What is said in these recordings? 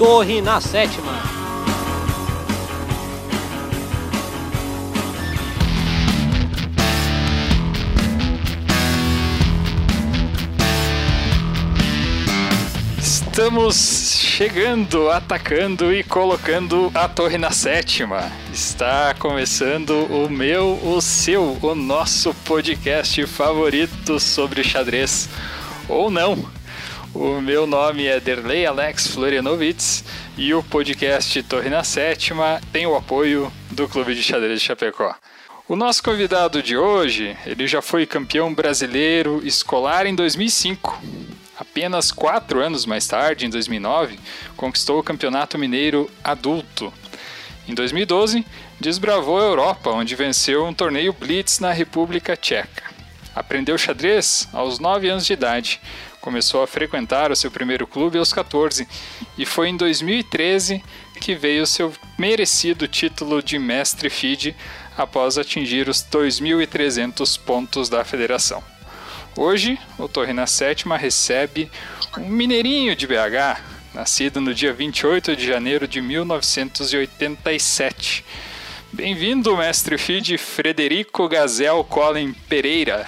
Torre na Sétima. Estamos chegando, atacando e colocando a torre na sétima. Está começando o meu, o seu, o nosso podcast favorito sobre xadrez. Ou não. O meu nome é Derley Alex Florianovitz e o podcast Torre na Sétima tem o apoio do Clube de Xadrez de Chapecó. O nosso convidado de hoje, ele já foi campeão brasileiro escolar em 2005 Apenas quatro anos mais tarde, em 2009, conquistou o Campeonato Mineiro Adulto. Em 2012, desbravou a Europa, onde venceu um torneio Blitz na República Tcheca. Aprendeu xadrez aos 9 anos de idade, começou a frequentar o seu primeiro clube aos 14 e foi em 2013 que veio seu merecido título de mestre FIDE após atingir os 2.300 pontos da federação. Hoje, o Torre na Sétima recebe um mineirinho de BH, nascido no dia 28 de janeiro de 1987. Bem-vindo, mestre FID Frederico Gazel Colin Pereira.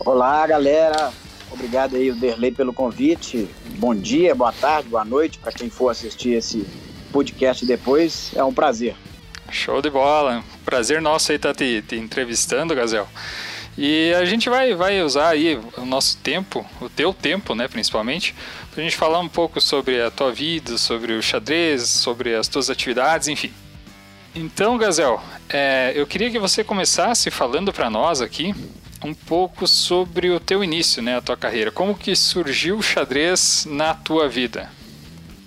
Olá, galera. Obrigado aí, o Derlei, pelo convite. Bom dia, boa tarde, boa noite para quem for assistir esse podcast depois. É um prazer. Show de bola. Prazer nosso aí estar tá te, te entrevistando, Gazel. E a gente vai, vai usar aí o nosso tempo, o teu tempo, né, principalmente, para a gente falar um pouco sobre a tua vida, sobre o xadrez, sobre as tuas atividades, enfim. Então, Gazel, é, eu queria que você começasse falando para nós aqui um pouco sobre o teu início, né, a tua carreira. Como que surgiu o xadrez na tua vida?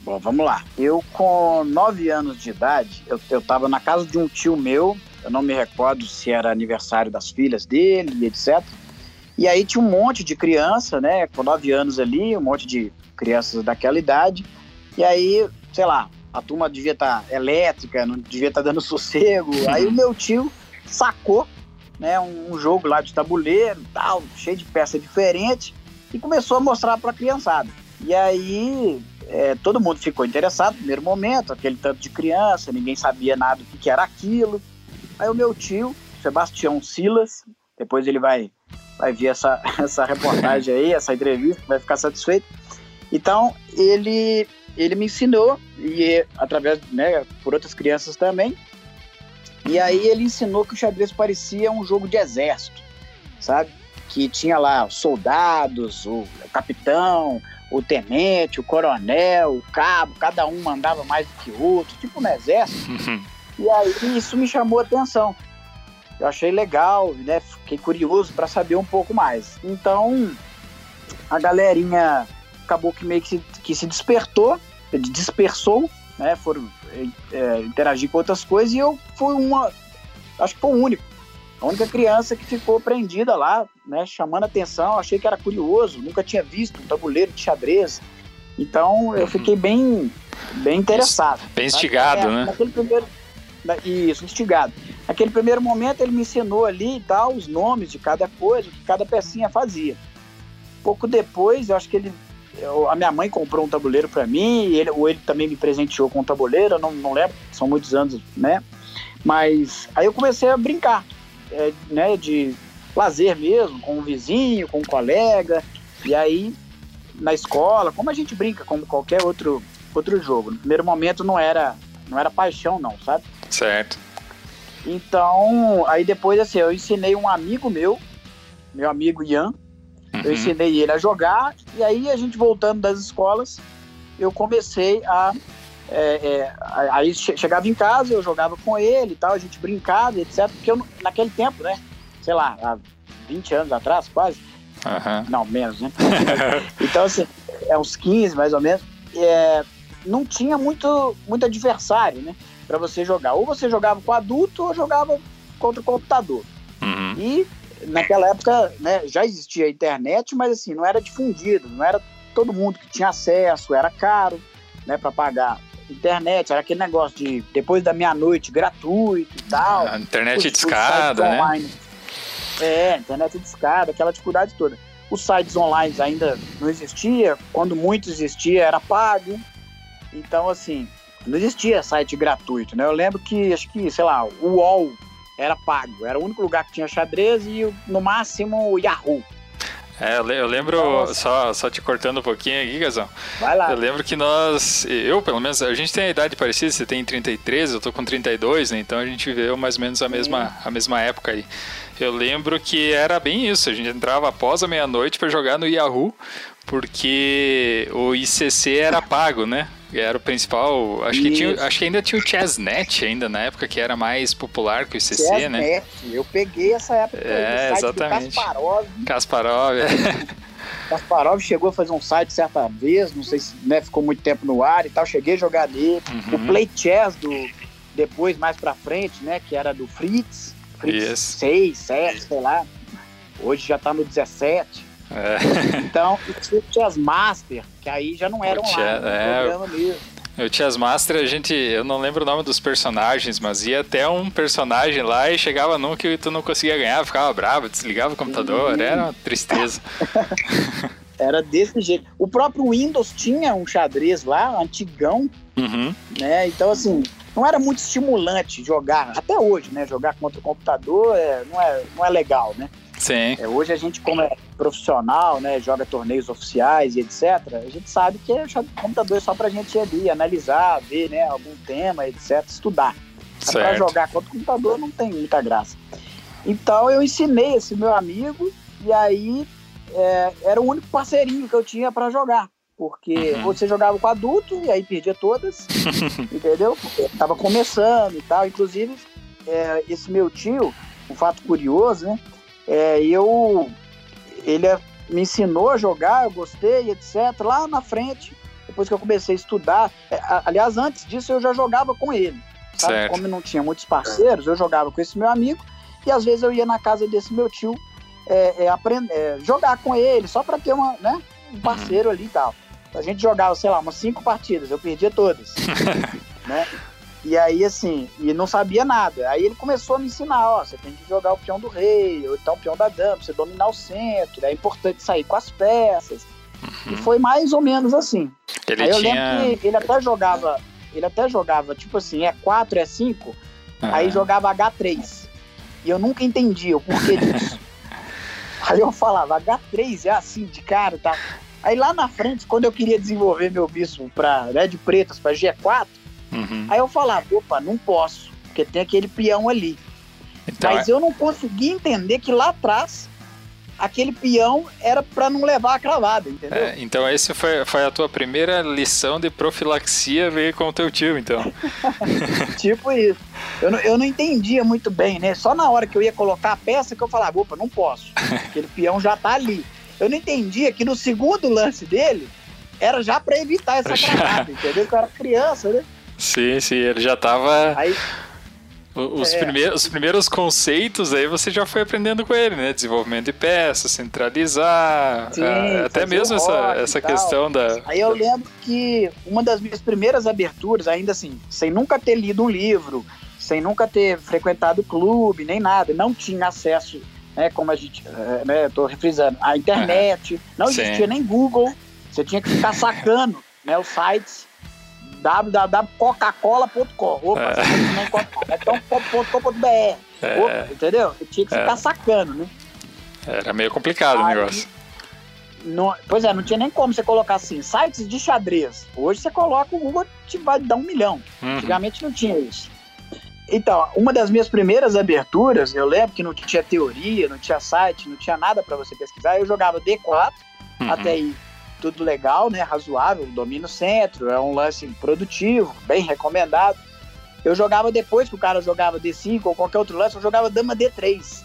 Bom, vamos lá. Eu, com nove anos de idade, eu estava na casa de um tio meu eu não me recordo se era aniversário das filhas dele etc. E aí tinha um monte de criança, né, com nove anos ali, um monte de crianças daquela idade. E aí, sei lá, a turma devia estar tá elétrica, não devia estar tá dando sossego. Aí o meu tio sacou, né, um, jogo lá de tabuleiro, tal, cheio de peça diferente, e começou a mostrar para a criançada. E aí é, todo mundo ficou interessado no primeiro momento, aquele tanto de criança, ninguém sabia nada do que era aquilo. Aí o meu tio, Sebastião Silas, depois ele vai, vai ver essa, essa reportagem aí, essa entrevista, vai ficar satisfeito. Então, ele, ele me ensinou, e através, né, por outras crianças também, e aí ele ensinou que o xadrez parecia um jogo de exército, sabe? Que tinha lá soldados, o capitão, o tenente, o coronel, o cabo, cada um mandava mais do que o outro, tipo no exército. E aí isso me chamou a atenção. Eu achei legal, né? Fiquei curioso para saber um pouco mais. Então, a galerinha acabou que meio que se, que se despertou, dispersou, né? Foram é, interagir com outras coisas e eu fui uma, acho que foi o único, a única criança que ficou prendida lá, né? Chamando atenção, achei que era curioso, nunca tinha visto um tabuleiro de xadrez. Então eu uhum. fiquei bem, bem interessado. Bem instigado, é, né? Naquele primeiro, isso, instigado. Naquele primeiro momento ele me ensinou ali e tal, os nomes de cada coisa, o que cada pecinha fazia. Pouco depois, eu acho que ele. Eu, a minha mãe comprou um tabuleiro para mim, ele, ou ele também me presenteou com um tabuleiro, eu não, não lembro, são muitos anos, né? Mas aí eu comecei a brincar, é, né? De lazer mesmo, com um vizinho, com um colega, e aí na escola, como a gente brinca como qualquer outro, outro jogo. No primeiro momento não era, não era paixão, não, sabe? Certo. Então, aí depois, assim, eu ensinei um amigo meu, meu amigo Ian, uhum. eu ensinei ele a jogar, e aí a gente voltando das escolas, eu comecei a. É, é, aí chegava em casa, eu jogava com ele e tal, a gente brincava, etc. Porque eu, naquele tempo, né? Sei lá, há 20 anos atrás, quase. Uhum. Não, menos, né? então, assim, é uns 15 mais ou menos. É, não tinha muito, muito adversário, né? para você jogar. Ou você jogava com adulto ou jogava contra o computador. Uhum. E naquela época né, já existia a internet, mas assim, não era difundido, não era todo mundo que tinha acesso, era caro né, para pagar internet, era aquele negócio de depois da meia-noite gratuito e tal. A internet os, discada, né? Online. É, internet discada, aquela dificuldade toda. Os sites online ainda não existia, quando muito existia era pago. Então, assim, não existia site gratuito, né? Eu lembro que, acho que, sei lá, o UOL era pago. Era o único lugar que tinha xadrez e, no máximo, o Yahoo. É, eu lembro, só, só te cortando um pouquinho aqui, Gazão. Vai lá. Eu lembro que nós, eu pelo menos, a gente tem a idade parecida, você tem 33, eu tô com 32, né? Então a gente viveu mais ou menos a mesma, a mesma época aí. Eu lembro que era bem isso, a gente entrava após a meia-noite para jogar no Yahoo, porque o ICC era pago, né? Era o principal. Acho que, tinha, acho que ainda tinha o Chessnet ainda na época, que era mais popular que o ICC, Chessnet. né? Eu peguei essa época é, exatamente. Kasparov. Kasparov, é. Kasparov chegou a fazer um site certa vez, não sei se né, ficou muito tempo no ar e tal. Cheguei a jogar dele. Uhum. O Play Chess do depois, mais pra frente, né? Que era do Fritz. Fritz yes. 6, 7, sei lá. Hoje já tá no 17. É. Então, o Chess Master, que aí já não era online, é, programa mesmo. O Chess Master, a gente, eu não lembro o nome dos personagens, mas ia até um personagem lá e chegava num que tu não conseguia ganhar, ficava bravo, desligava o computador, uhum. era uma tristeza. era desse jeito. O próprio Windows tinha um xadrez lá, antigão, uhum. né? Então, assim, não era muito estimulante jogar, até hoje, né? Jogar contra o computador é, não, é, não é legal, né? Sim. É, hoje a gente, como é profissional, né, joga torneios oficiais e etc., a gente sabe que o computador é só pra gente ir ali, analisar, ver né, algum tema, etc., estudar. Para jogar contra o computador não tem muita graça. Então eu ensinei esse meu amigo e aí é, era o único parceirinho que eu tinha para jogar. Porque uhum. você jogava com adulto e aí perdia todas, entendeu? Porque tava começando e tal. Inclusive, é, esse meu tio, um fato curioso, né? É, eu, ele é, me ensinou a jogar, eu gostei, etc. Lá na frente, depois que eu comecei a estudar. É, aliás, antes disso eu já jogava com ele. Sabe? Como não tinha muitos parceiros, eu jogava com esse meu amigo e às vezes eu ia na casa desse meu tio é, é, aprender, é, jogar com ele, só para ter uma, né, um uhum. parceiro ali e tal. A gente jogava, sei lá, umas cinco partidas, eu perdia todas. né? E aí, assim, e não sabia nada. Aí ele começou a me ensinar, ó, você tem que jogar o peão do rei, ou então o peão da dama, você dominar o centro, é importante sair com as peças. Uhum. E foi mais ou menos assim. Ele aí eu tinha... lembro que ele até jogava, ele até jogava, tipo assim, é 4, é 5, uhum. aí jogava H3. E eu nunca entendi o porquê disso. aí eu falava, H3 é assim de cara, tá? Aí lá na frente, quando eu queria desenvolver meu bispo pra, né, de pretas para G4, Uhum. Aí eu falava, opa, não posso, porque tem aquele peão ali. Então, Mas é... eu não consegui entender que lá atrás aquele peão era para não levar a cravada, entendeu? É, então esse foi, foi a tua primeira lição de profilaxia veio com o teu tio, então. tipo isso. Eu não, eu não entendia muito bem, né? Só na hora que eu ia colocar a peça que eu falava, opa, não posso. Aquele peão já tá ali. Eu não entendia que no segundo lance dele era já para evitar essa cravada, entendeu? Que eu era criança, né? Sim, sim, ele já tava. Aí, os, é. primeiros, os primeiros conceitos aí você já foi aprendendo com ele, né? Desenvolvimento de peças, centralizar, Sim, a, até mesmo essa, essa questão da. Aí eu lembro que uma das minhas primeiras aberturas, ainda assim, sem nunca ter lido um livro, sem nunca ter frequentado clube, nem nada, não tinha acesso, né? Como a gente, é, né? Tô refrisando, a internet, não existia nem Google, você tinha que ficar sacando, né? Os sites www.coca-cola.com. Opa, é. você então .com.br. É. Entendeu? Eu tinha que ficar é. sacando, né? Era meio complicado Aí, o negócio. Não, pois é, não tinha nem como você colocar assim, sites de xadrez. Hoje você coloca o Google te vai dar um milhão. Uhum. Antigamente não tinha isso. Então, uma das minhas primeiras aberturas, eu lembro que não tinha teoria, não tinha site, não tinha nada para você pesquisar. Eu jogava D4 uhum. até aí tudo legal, né? Razoável, domina o centro, é um lance produtivo, bem recomendado. Eu jogava depois que o cara jogava D5 ou qualquer outro lance, eu jogava dama D3.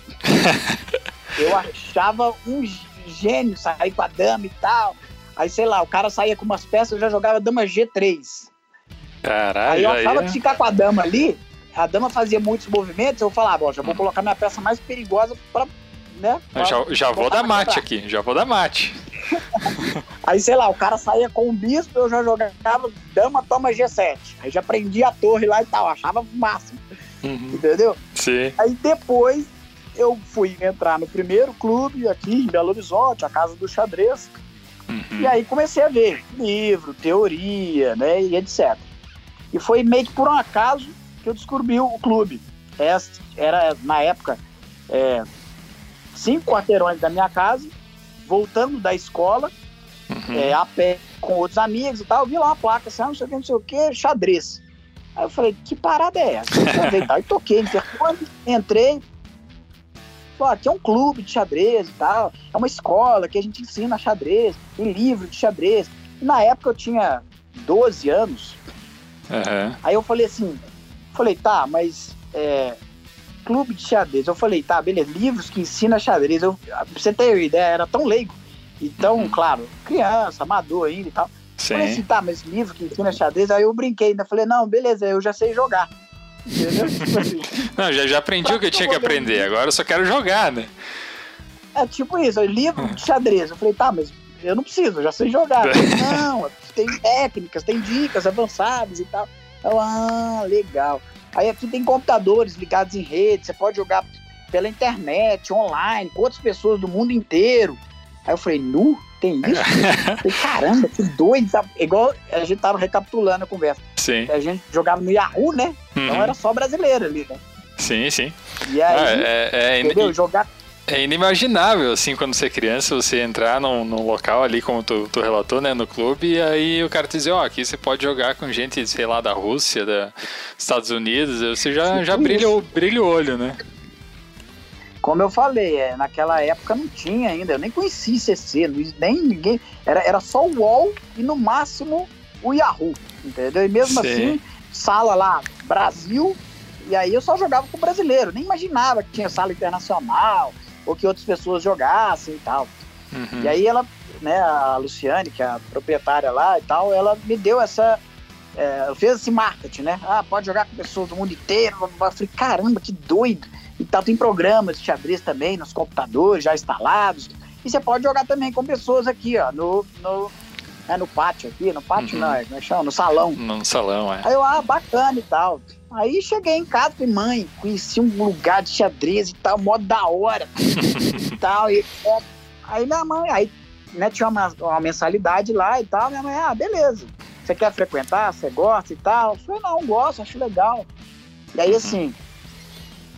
eu achava um gênio sair com a dama e tal. Aí, sei lá, o cara saía com umas peças, eu já jogava dama G3. Caralho. Aí eu achava aí, que ficar com a dama ali, a dama fazia muitos movimentos, eu falava, ó, já vou colocar minha peça mais perigosa pra, né? Pra já, já vou dar mate aqui, já vou dar mate. Aí, sei lá, o cara saía com o bispo, eu já jogava dama, toma G7. Aí já prendia a torre lá e tal, achava o máximo. Uhum. Entendeu? Sim. Aí depois eu fui entrar no primeiro clube aqui em Belo Horizonte, a Casa do Xadrez. Uhum. E aí comecei a ver livro, teoria, né, e etc. E foi meio que por um acaso que eu descobri o clube. Era, na época, é, cinco quarteirões da minha casa, voltando da escola, uhum. é, a pé com outros amigos e tal, eu vi lá uma placa assim, ah, não sei o que, não sei o que, xadrez. Aí eu falei, que parada é essa? Eu Aí toquei, interfone, entrei, Pô, aqui é um clube de xadrez e tal, é uma escola que a gente ensina xadrez, tem livro de xadrez. E na época eu tinha 12 anos. Uhum. Aí eu falei assim, falei, tá, mas é, clube de xadrez. Eu falei, tá, beleza, livros que ensina xadrez. Eu, pra você ter ideia, era tão leigo. Então, uhum. claro, criança, amador ainda e tal. Sim. Falei assim, tá, mas livro que ensina xadrez, aí eu brinquei ainda. Falei, não, beleza, eu já sei jogar. Entendeu? Tipo assim, não, já, já aprendi o que eu tinha que aprender, agora eu só quero jogar, né? É tipo isso, livro de xadrez. Eu falei, tá, mas eu não preciso, eu já sei jogar. Falei, não, tem técnicas, tem dicas avançadas e tal. Eu, ah, legal. Aí aqui tem computadores ligados em rede, você pode jogar pela internet, online, com outras pessoas do mundo inteiro. Aí eu falei, nu? Tem isso? falei, caramba, que doido. Sabe? Igual a gente tava recapitulando a conversa. Sim. A gente jogava no Yahoo, né? Então uhum. Então era só brasileiro ali, né? Sim, sim. E aí, ah, é, é, entendeu? Jogar é inimaginável, assim, quando você é criança, você entrar num, num local ali, como tu, tu, relatou, né, no clube, e aí o cara te dizer, ó, oh, aqui você pode jogar com gente, sei lá, da Rússia, dos Estados Unidos, você já, já brilha, o, brilha o olho, né? Como eu falei, é, naquela época não tinha ainda, eu nem conhecia CC, nem ninguém, era, era só o UOL e no máximo o Yahoo, entendeu? E mesmo Sim. assim, sala lá, Brasil, e aí eu só jogava com brasileiro, nem imaginava que tinha sala internacional, ou que outras pessoas jogassem e tal. Uhum. E aí ela, né, a Luciane, que é a proprietária lá e tal, ela me deu essa. É, fez esse marketing, né? Ah, pode jogar com pessoas do mundo inteiro. Eu falei, caramba, que doido e tal. Tem programas de xadrez também nos computadores já instalados. E você pode jogar também com pessoas aqui, ó, no, no, é, no pátio aqui, no pátio uhum. não, é, como é chama? No salão. No salão, é. Aí eu, ah, bacana e tal. Aí cheguei em casa e mãe, conheci um lugar de xadrez e tal, modo da hora e tal. E, é, aí minha mãe, aí né, tinha uma, uma mensalidade lá e tal, minha mãe, ah, beleza. Você quer frequentar? Você gosta e tal? Eu falei, não, gosto, acho legal. E aí, uhum. assim,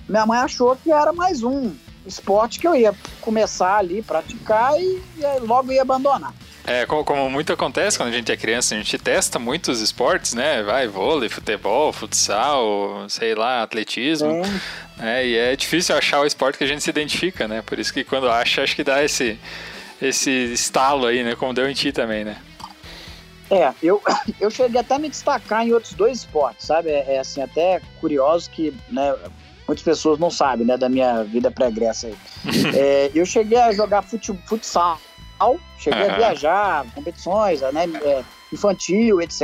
minha mãe achou que era mais um esporte que eu ia começar ali, praticar e, e logo ia abandonar. É, como, como, muito acontece quando a gente é criança, a gente testa muitos esportes, né? Vai, vôlei, futebol, futsal, sei lá, atletismo. É. e é difícil achar o esporte que a gente se identifica, né? Por isso que quando acha, acho que dá esse, esse estalo aí, né? Como deu em ti também, né? É, eu, eu cheguei até a me destacar em outros dois esportes, sabe? É, é assim, até curioso que, né? muitas pessoas não sabem, né, da minha vida pregressa aí. é, eu cheguei a jogar fute, futsal, cheguei uhum. a viajar, competições, né, é, infantil, etc.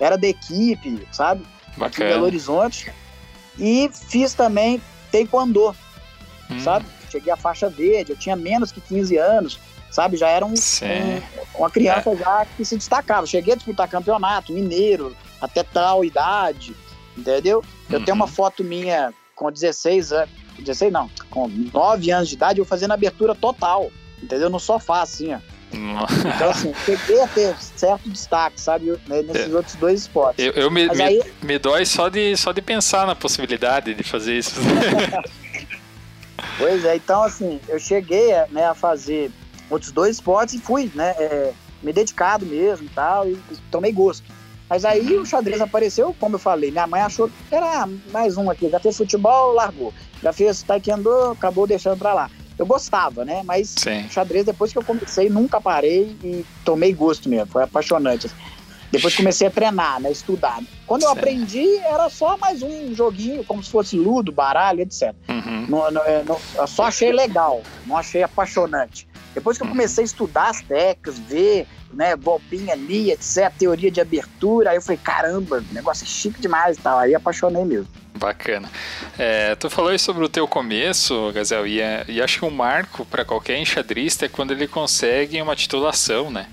Era da equipe, sabe? Bacana. Em Belo Horizonte. E fiz também taekwondo, hum. sabe? Cheguei à faixa verde, eu tinha menos que 15 anos, sabe? Já era um, um uma criança é. já que se destacava. Cheguei a disputar campeonato mineiro, até tal idade, entendeu? Eu uhum. tenho uma uhum. foto minha com 16 anos, 16 não, com 9 anos de idade, eu fazendo abertura total, entendeu? No sofá, assim, ó. Então, assim, cheguei a ter certo destaque, sabe, né, nesses é. outros dois esportes. Eu, eu me, aí... me, me, dói só de, só de pensar na possibilidade de fazer isso. pois é, então, assim, eu cheguei né, a fazer outros dois esportes e fui, né, é, me dedicado mesmo e tal, e tomei gosto. Mas aí o xadrez apareceu, como eu falei, minha mãe achou que era mais um aqui. Já fez futebol, largou. Já fez taekwondo, acabou deixando pra lá. Eu gostava, né? Mas Sim. xadrez, depois que eu comecei, nunca parei e tomei gosto mesmo. Foi apaixonante. Depois comecei a treinar, né? Estudar. Quando eu aprendi, era só mais um joguinho, como se fosse ludo, baralho, etc. Uhum. Não, não, é, não, eu só achei legal, não achei apaixonante. Depois que eu comecei a estudar as técnicas, ver né, golpinho ali, etc, teoria de abertura, aí eu falei, caramba, o negócio é chique demais e tal, aí apaixonei mesmo. Bacana. É, tu falou aí sobre o teu começo, Gazel, e, é, e acho que um marco para qualquer enxadrista é quando ele consegue uma titulação, né?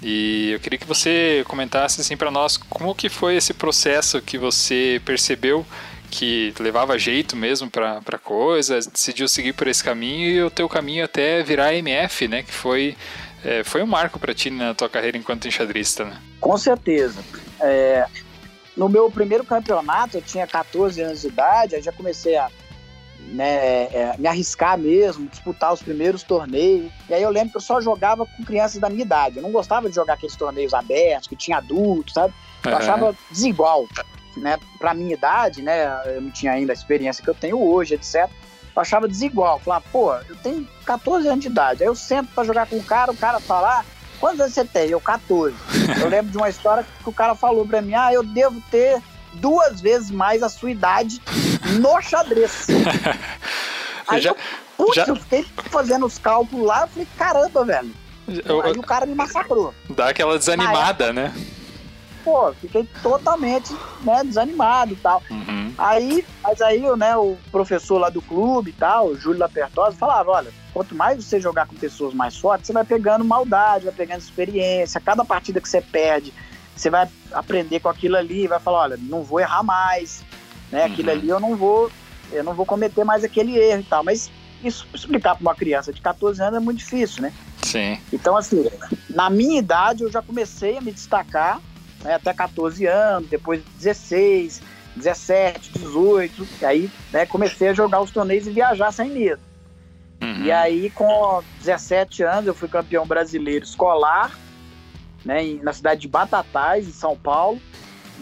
E eu queria que você comentasse assim para nós como que foi esse processo que você percebeu que levava jeito mesmo pra, pra coisa, decidiu seguir por esse caminho e o teu caminho até virar MF, né? Que foi, é, foi um marco para ti na tua carreira enquanto enxadrista, né? Com certeza. É, no meu primeiro campeonato, eu tinha 14 anos de idade, aí já comecei a né, é, me arriscar mesmo, disputar os primeiros torneios. E aí eu lembro que eu só jogava com crianças da minha idade. Eu não gostava de jogar aqueles torneios abertos, que tinha adultos, sabe? Eu uhum. achava desigual, né? Pra minha idade, né? Eu não tinha ainda a experiência que eu tenho hoje, etc. Eu achava desigual. Falava, pô, eu tenho 14 anos de idade. Aí eu sento pra jogar com o cara, o cara fala, ah, quantos anos você tem? Eu, 14. Eu lembro de uma história que o cara falou pra mim, ah, eu devo ter duas vezes mais a sua idade no xadrez. Aí já, eu, putz, já... eu fiquei fazendo os cálculos lá, eu falei, caramba, velho. Eu, aí o cara me massacrou. Dá aquela desanimada, época, né? Pô, fiquei totalmente né, desanimado e tal. Uhum. Aí, mas aí né, o professor lá do clube e tal, o Júlio Lapertosa, falava, olha, quanto mais você jogar com pessoas mais fortes, você vai pegando maldade, vai pegando experiência. Cada partida que você perde, você vai aprender com aquilo ali, vai falar, olha, não vou errar mais, né? Aquilo uhum. ali eu não vou, eu não vou cometer mais aquele erro e tal. Mas isso explicar para uma criança de 14 anos é muito difícil, né? Sim. Então, assim, na minha idade eu já comecei a me destacar, né, até 14 anos, depois 16, 17, 18, e aí né, comecei a jogar os torneios e viajar sem medo. Uhum. E aí, com 17 anos, eu fui campeão brasileiro escolar, né, na cidade de Batatais, em São Paulo.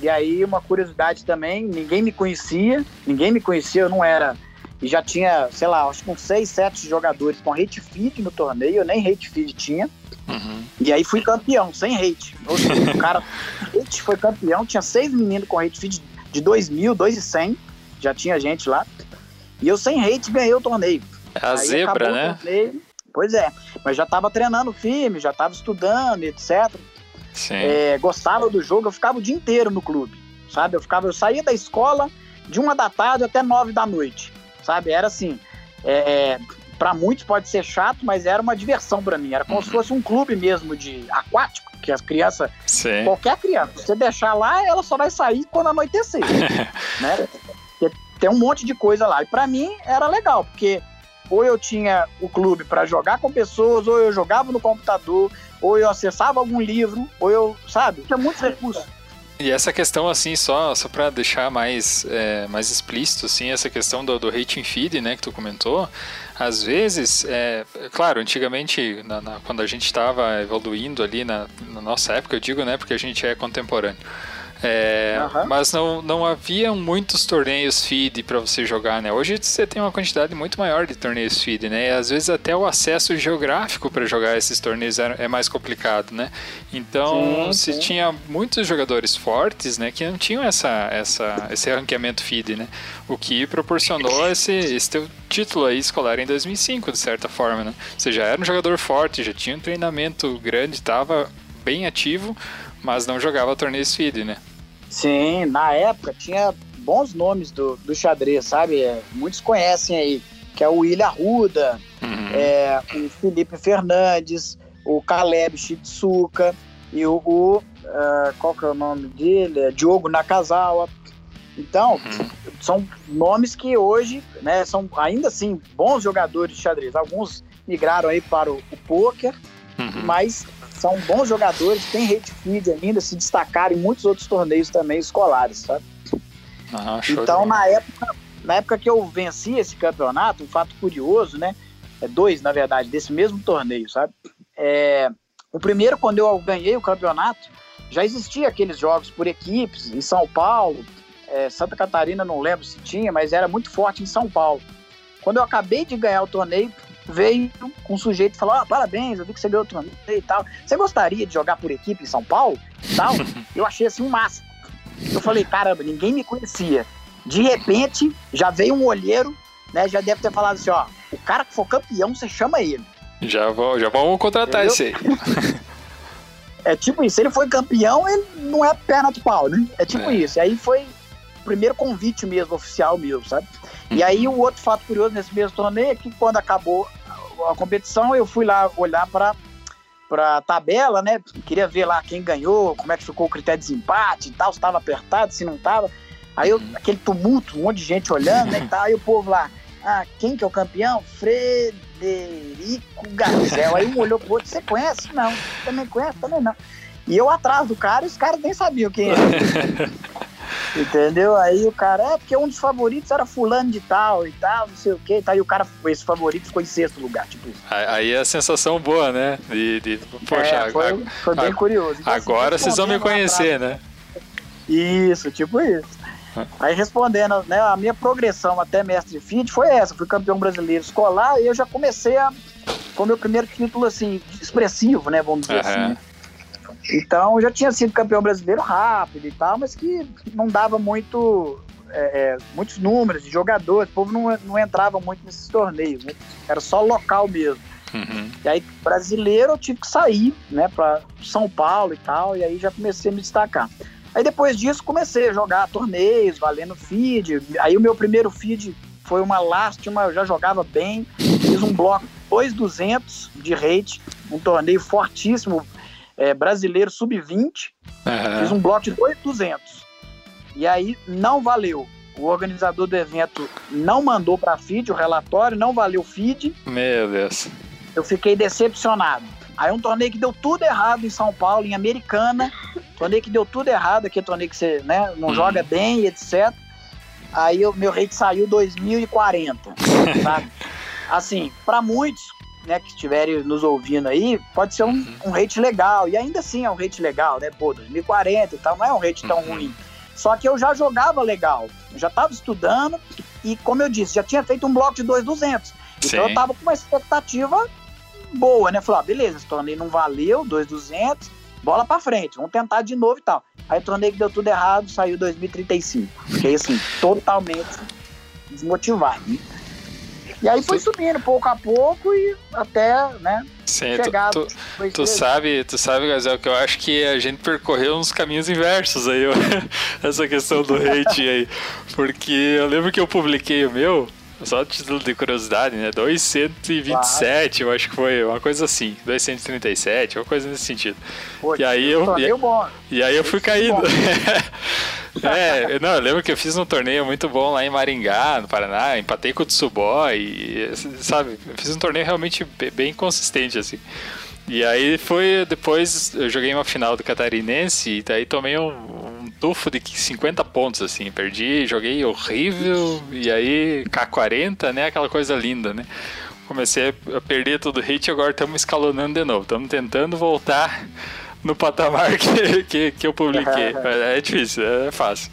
E aí, uma curiosidade também, ninguém me conhecia, ninguém me conhecia, eu não era. E já tinha, sei lá, acho que uns 6, 7 jogadores com hate feed no torneio, eu nem hate feed tinha. Uhum. E aí fui campeão, sem hate. o cara hate foi campeão, tinha seis meninos com hate feed de 2 mil, 2 e 100, já tinha gente lá. E eu sem hate ganhei o torneio. É a aí zebra, né? Torneio, pois é, mas já estava treinando firme, já estava estudando, etc. É, gostava do jogo, eu ficava o dia inteiro no clube, sabe? Eu ficava, eu saía da escola de uma da tarde até nove da noite, sabe? Era assim, é, é para muitos pode ser chato, mas era uma diversão para mim. Era como uhum. se fosse um clube mesmo de aquático, que as crianças, Sim. qualquer criança, você deixar lá, ela só vai sair quando anoitecer, né? Tem um monte de coisa lá. E para mim era legal, porque ou eu tinha o clube para jogar com pessoas, ou eu jogava no computador, ou eu acessava algum livro, ou eu, sabe, tinha muitos recursos. E essa questão, assim, só, só para deixar mais, é, mais explícito, assim, essa questão do, do rating feed, né, que tu comentou, às vezes, é, claro, antigamente, na, na, quando a gente estava evoluindo ali na, na nossa época, eu digo, né, porque a gente é contemporâneo, é, uhum. Mas não, não havia muitos torneios feed para você jogar, né? Hoje você tem uma quantidade muito maior de torneios feed, né? E às vezes até o acesso geográfico para jogar esses torneios é, é, mais complicado, né? Então, se tinha muitos jogadores fortes, né, que não tinham essa, essa, esse ranqueamento feed, né? O que proporcionou esse, esse teu título aí escolar em 2005, de certa forma, né? Você já era um jogador forte, já tinha um treinamento grande, estava bem ativo, mas não jogava torneios feed, né? Sim, na época tinha bons nomes do, do xadrez, sabe? É, muitos conhecem aí, que é o William Arruda, uhum. é, o Felipe Fernandes, o Caleb Shitsuka e o, o uh, qual que é o nome dele? É Diogo Nakazawa. Então, uhum. são nomes que hoje, né, são ainda assim bons jogadores de xadrez. Alguns migraram aí para o, o poker, uhum. mas são bons jogadores, tem rate feed ainda, se destacaram em muitos outros torneios também escolares, sabe? Ah, então, na época, na época que eu venci esse campeonato, um fato curioso, né? É dois, na verdade, desse mesmo torneio, sabe? É, o primeiro, quando eu ganhei o campeonato, já existia aqueles jogos por equipes em São Paulo, é, Santa Catarina não lembro se tinha, mas era muito forte em São Paulo. Quando eu acabei de ganhar o torneio, veio um sujeito e falou: ah, parabéns, eu vi que você ganhou o torneio e tal. Você gostaria de jogar por equipe em São Paulo? Tal. eu achei assim um máximo. Eu falei: caramba, ninguém me conhecia. De repente, já veio um olheiro, né? Já deve ter falado assim: ó, o cara que for campeão, você chama ele. Já, vou, já vamos contratar esse aí. é tipo isso, ele foi campeão, ele não é perna de pau, né? É tipo é. isso. E aí foi o primeiro convite mesmo, oficial mesmo, sabe? E aí o outro fato curioso nesse mesmo torneio é que quando acabou a competição, eu fui lá olhar para para tabela, né? Queria ver lá quem ganhou, como é que ficou o critério de desempate e tal, se estava apertado, se não estava. Aí eu, aquele tumulto, um monte de gente olhando, né? Tá, aí o povo lá, ah, quem que é o campeão? Frederico Garzel. Aí um olhou pro outro, você conhece? Não. Também conhece? Também não. E eu atrás do cara, os caras nem sabiam quem era. Entendeu? Aí o cara, é porque um dos favoritos era fulano de tal e tal, não sei o que. Tá, e o cara, esse favorito ficou em sexto lugar, tipo isso. Aí é a sensação boa, né? De, de poxa, é, foi, foi bem curioso. Então, assim, agora assim, vocês vão me conhecer, né? Isso, tipo isso. Aí respondendo, né, a minha progressão até mestre de feed foi essa, fui campeão brasileiro escolar e eu já comecei a, com o meu primeiro título, assim, expressivo, né, vamos dizer uhum. assim. Né? Então, já tinha sido campeão brasileiro rápido e tal, mas que não dava muito, é, é, muitos números de jogadores, o povo não, não entrava muito nesses torneios, né? era só local mesmo. Uhum. E aí, brasileiro, eu tive que sair, né, para São Paulo e tal, e aí já comecei a me destacar. Aí depois disso comecei a jogar torneios, valendo feed. Aí o meu primeiro feed foi uma lástima, eu já jogava bem. Fiz um bloco 2,200 de rate, um torneio fortíssimo, é, brasileiro sub-20. Uhum. Fiz um bloco de 2,200. E aí não valeu. O organizador do evento não mandou para feed o relatório, não valeu feed. Meu Deus. Eu fiquei decepcionado. Aí um torneio que deu tudo errado em São Paulo, em Americana. Torneio que deu tudo errado, aquele torneio que você né, não hum. joga bem, etc. Aí o meu rate saiu 2040, sabe? Assim, para muitos né, que estiverem nos ouvindo aí, pode ser um, uhum. um rate legal. E ainda assim é um rate legal, né? Pô, 2040 e tal, não é um rate tão uhum. ruim. Só que eu já jogava legal, eu já estava estudando e, como eu disse, já tinha feito um bloco de 2,200. Então eu tava com uma expectativa boa, né? Falou, ah, beleza, esse torneio não valeu, 2,200, bola pra frente, vamos tentar de novo e tal. Aí o torneio que deu tudo errado, saiu 2035. Fiquei assim, totalmente desmotivado. Né? E aí foi subindo pouco a pouco e até, né? Sim, chegar tu, tu, tu sabe, tu sabe, Gazel, que eu acho que a gente percorreu uns caminhos inversos aí, essa questão do hate aí. Porque eu lembro que eu publiquei o meu, só título de curiosidade, né? 227, claro. eu acho que foi uma coisa assim. 237, uma coisa nesse sentido. Pô, e aí eu. E, bom. e aí eu fui caindo. é, não, eu lembro que eu fiz um torneio muito bom lá em Maringá, no Paraná, empatei com o Tsubó e, sabe, eu fiz um torneio realmente bem consistente, assim. E aí foi depois, eu joguei uma final do Catarinense e daí tomei um, um tufo de 50 pontos, assim. Perdi, joguei horrível e aí K40, né? Aquela coisa linda, né? Comecei a perder todo o hit agora estamos escalonando de novo. Estamos tentando voltar no patamar que, que, que eu publiquei. é difícil, é fácil.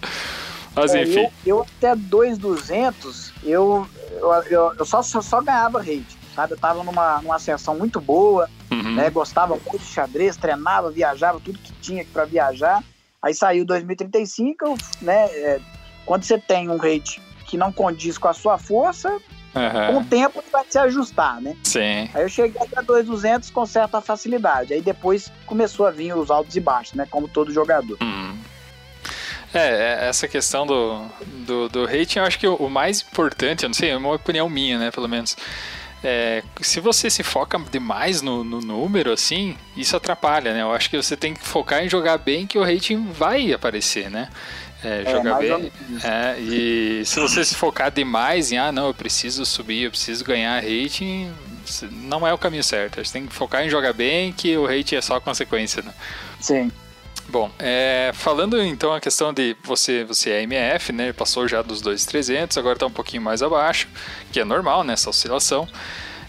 Mas é, enfim. Eu, eu até 2,200 eu, eu, eu, eu só, só, só ganhava hate sabe? Eu tava numa, numa ascensão muito boa, uhum. né? Gostava muito de xadrez, treinava, viajava, tudo que tinha para viajar. Aí saiu 2035, né? É, quando você tem um rate que não condiz com a sua força, uhum. com o tempo vai se ajustar, né? Sim. Aí eu cheguei a 2,200 com certa facilidade. Aí depois começou a vir os altos e baixos, né? Como todo jogador. Uhum. É, é, essa questão do, do, do rating, eu acho que o, o mais importante, eu não sei, é uma opinião minha, né, pelo menos, é, se você se foca demais no, no, número, assim, isso atrapalha, né? Eu acho que você tem que focar em jogar bem que o rating vai aparecer, né? É, é jogar bem. É, e se você se focar demais em, ah, não, eu preciso subir, eu preciso ganhar rating, não é o caminho certo. Você tem que focar em jogar bem, que o rating é só consequência, né? Sim. Bom, é, falando então a questão de você, você é MF, né? Passou já dos 2.300, agora está um pouquinho mais abaixo, que é normal nessa oscilação.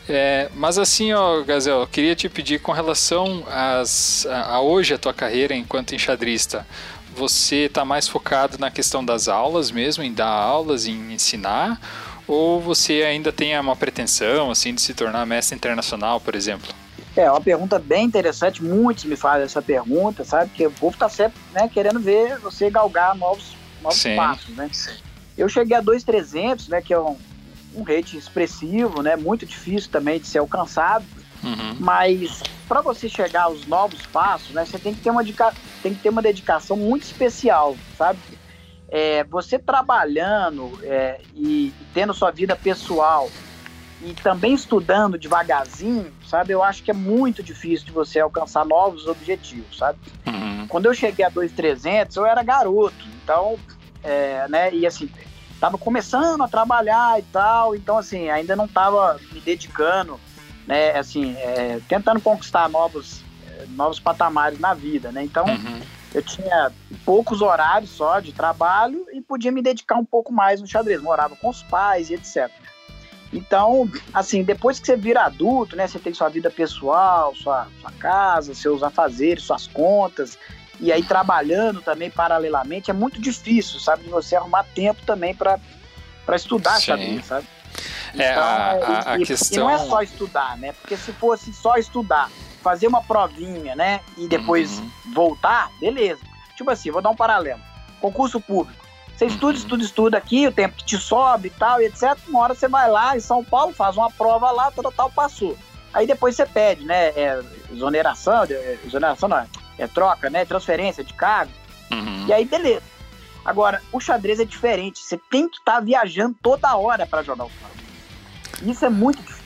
É, mas assim, ó, Gazel, eu queria te pedir com relação às, a, a hoje a tua carreira enquanto enxadrista. Você está mais focado na questão das aulas mesmo, em dar aulas, em ensinar, ou você ainda tem uma pretensão assim de se tornar mestre internacional, por exemplo? É, uma pergunta bem interessante, muitos me fazem essa pergunta, sabe? Porque o povo está sempre né, querendo ver você galgar novos, novos passos, né? Eu cheguei a 2,300, né, que é um, um rate expressivo, né, muito difícil também de ser alcançado, uhum. mas para você chegar aos novos passos, né, você tem que ter uma, tem que ter uma dedicação muito especial, sabe? É, você trabalhando é, e tendo sua vida pessoal e também estudando devagarzinho, sabe? Eu acho que é muito difícil de você alcançar novos objetivos, sabe? Uhum. Quando eu cheguei a 2,300, eu era garoto, então é, né? E assim, tava começando a trabalhar e tal, então assim, ainda não tava me dedicando, né? Assim, é, tentando conquistar novos, novos patamares na vida, né? Então, uhum. eu tinha poucos horários só de trabalho e podia me dedicar um pouco mais no xadrez. Morava com os pais e etc. Então, assim, depois que você vira adulto, né, você tem sua vida pessoal, sua, sua casa, seus afazeres, suas contas, e aí trabalhando também paralelamente, é muito difícil, sabe, de você arrumar tempo também para estudar xadrez, sabe? É, então, a, a, a e, questão... e não é só estudar, né? Porque se fosse só estudar, fazer uma provinha, né, e depois uhum. voltar, beleza. Tipo assim, vou dar um paralelo. Concurso público. Você estuda, estuda, estuda aqui, o tempo que te sobe e tal, e etc. Uma hora você vai lá em São Paulo, faz uma prova lá, tal, tal, passou. Aí depois você pede, né? É, exoneração, é, exoneração não, é troca, né? Transferência de cargo. Uhum. E aí, beleza. Agora, o xadrez é diferente. Você tem que estar tá viajando toda hora para jogar o xadrez. Isso é muito difícil.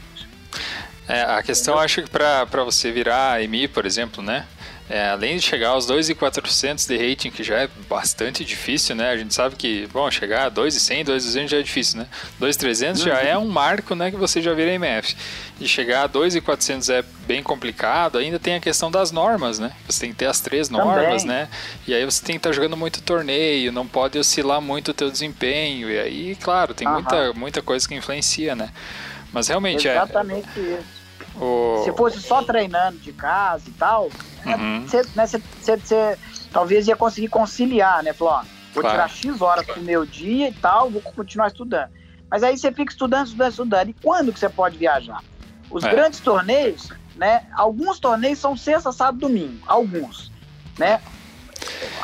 É, a questão, acho que para você virar EMI, por exemplo, né? É, além de chegar aos 2,400 de rating, que já é bastante difícil, né? A gente sabe que, bom, chegar a 2,100, 2,200 já é difícil, né? 2,300 uhum. já é um marco, né? Que você já vira MF. E chegar a 2,400 é bem complicado. Ainda tem a questão das normas, né? Você tem que ter as três normas, Também. né? E aí você tem que estar tá jogando muito torneio, não pode oscilar muito o teu desempenho. E aí, claro, tem uhum. muita, muita coisa que influencia, né? Mas realmente Exatamente é... Exatamente isso. O... Se fosse só treinando de casa e tal, você uhum. né, né, talvez ia conseguir conciliar, né? Falou, ó, vou claro. tirar X horas pro meu dia e tal, vou continuar estudando. Mas aí você fica estudando, estudando, estudando. E quando que você pode viajar? Os é. grandes torneios, né? Alguns torneios são sexta, sábado, domingo. Alguns, né?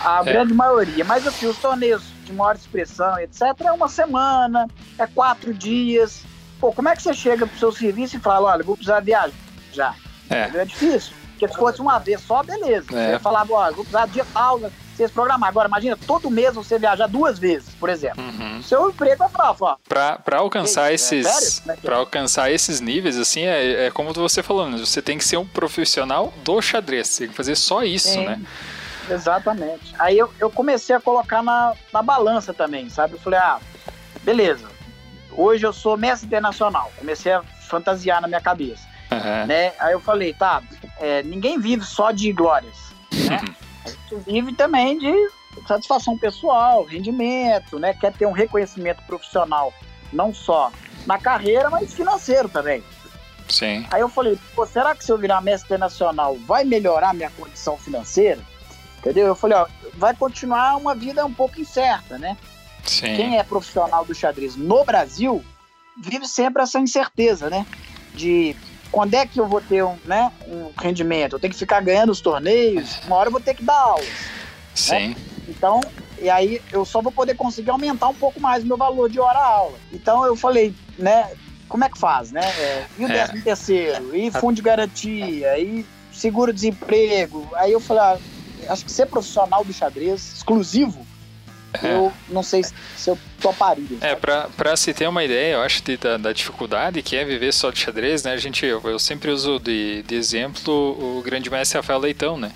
A é. grande maioria. Mas assim, os torneios de maior expressão, etc., é uma semana, é quatro dias. Pô, como é que você chega pro seu serviço e fala, olha, vou precisar viajar? Já. É. é difícil. Porque se fosse uma vez só, beleza. É. Você falava, ó, vou precisar de pausa, vocês programar. Agora, imagina, todo mês você viajar duas vezes, por exemplo. Uhum. Seu emprego é pra, ó. Pra, pra alcançar esses. É pra alcançar esses níveis, assim, é, é como você falou, né? Você tem que ser um profissional do xadrez. Você tem que fazer só isso, Sim. né? Exatamente. Aí eu, eu comecei a colocar na, na balança também, sabe? Eu falei, ah, beleza. Hoje eu sou mestre internacional. Comecei a fantasiar na minha cabeça. Uhum. Né? Aí eu falei, tá, é, ninguém vive só de glórias. Né? A gente vive também de satisfação pessoal, rendimento, né? Quer ter um reconhecimento profissional, não só na carreira, mas financeiro também. Sim. Aí eu falei, pô, será que se eu virar mestre internacional vai melhorar minha condição financeira? Entendeu? Eu falei, ó, vai continuar uma vida um pouco incerta, né? Sim. Quem é profissional do xadrez no Brasil vive sempre essa incerteza, né? De quando é que eu vou ter um, né, um rendimento? Eu tenho que ficar ganhando os torneios, uma hora eu vou ter que dar aulas. Né? Sim. Né? Então, e aí eu só vou poder conseguir aumentar um pouco mais o meu valor de hora-aula. Então eu falei, né, como é que faz, né? É, e o é. décimo terceiro, e fundo de garantia, e seguro-desemprego. Aí eu falei, ah, acho que ser profissional do xadrez, exclusivo, é. Eu não sei se eu toparia. É, pra, pra se ter uma ideia, eu acho, de, da, da, dificuldade que é viver só de xadrez, né? A gente, eu, eu sempre uso de, de exemplo o grande mestre Rafael Leitão, né?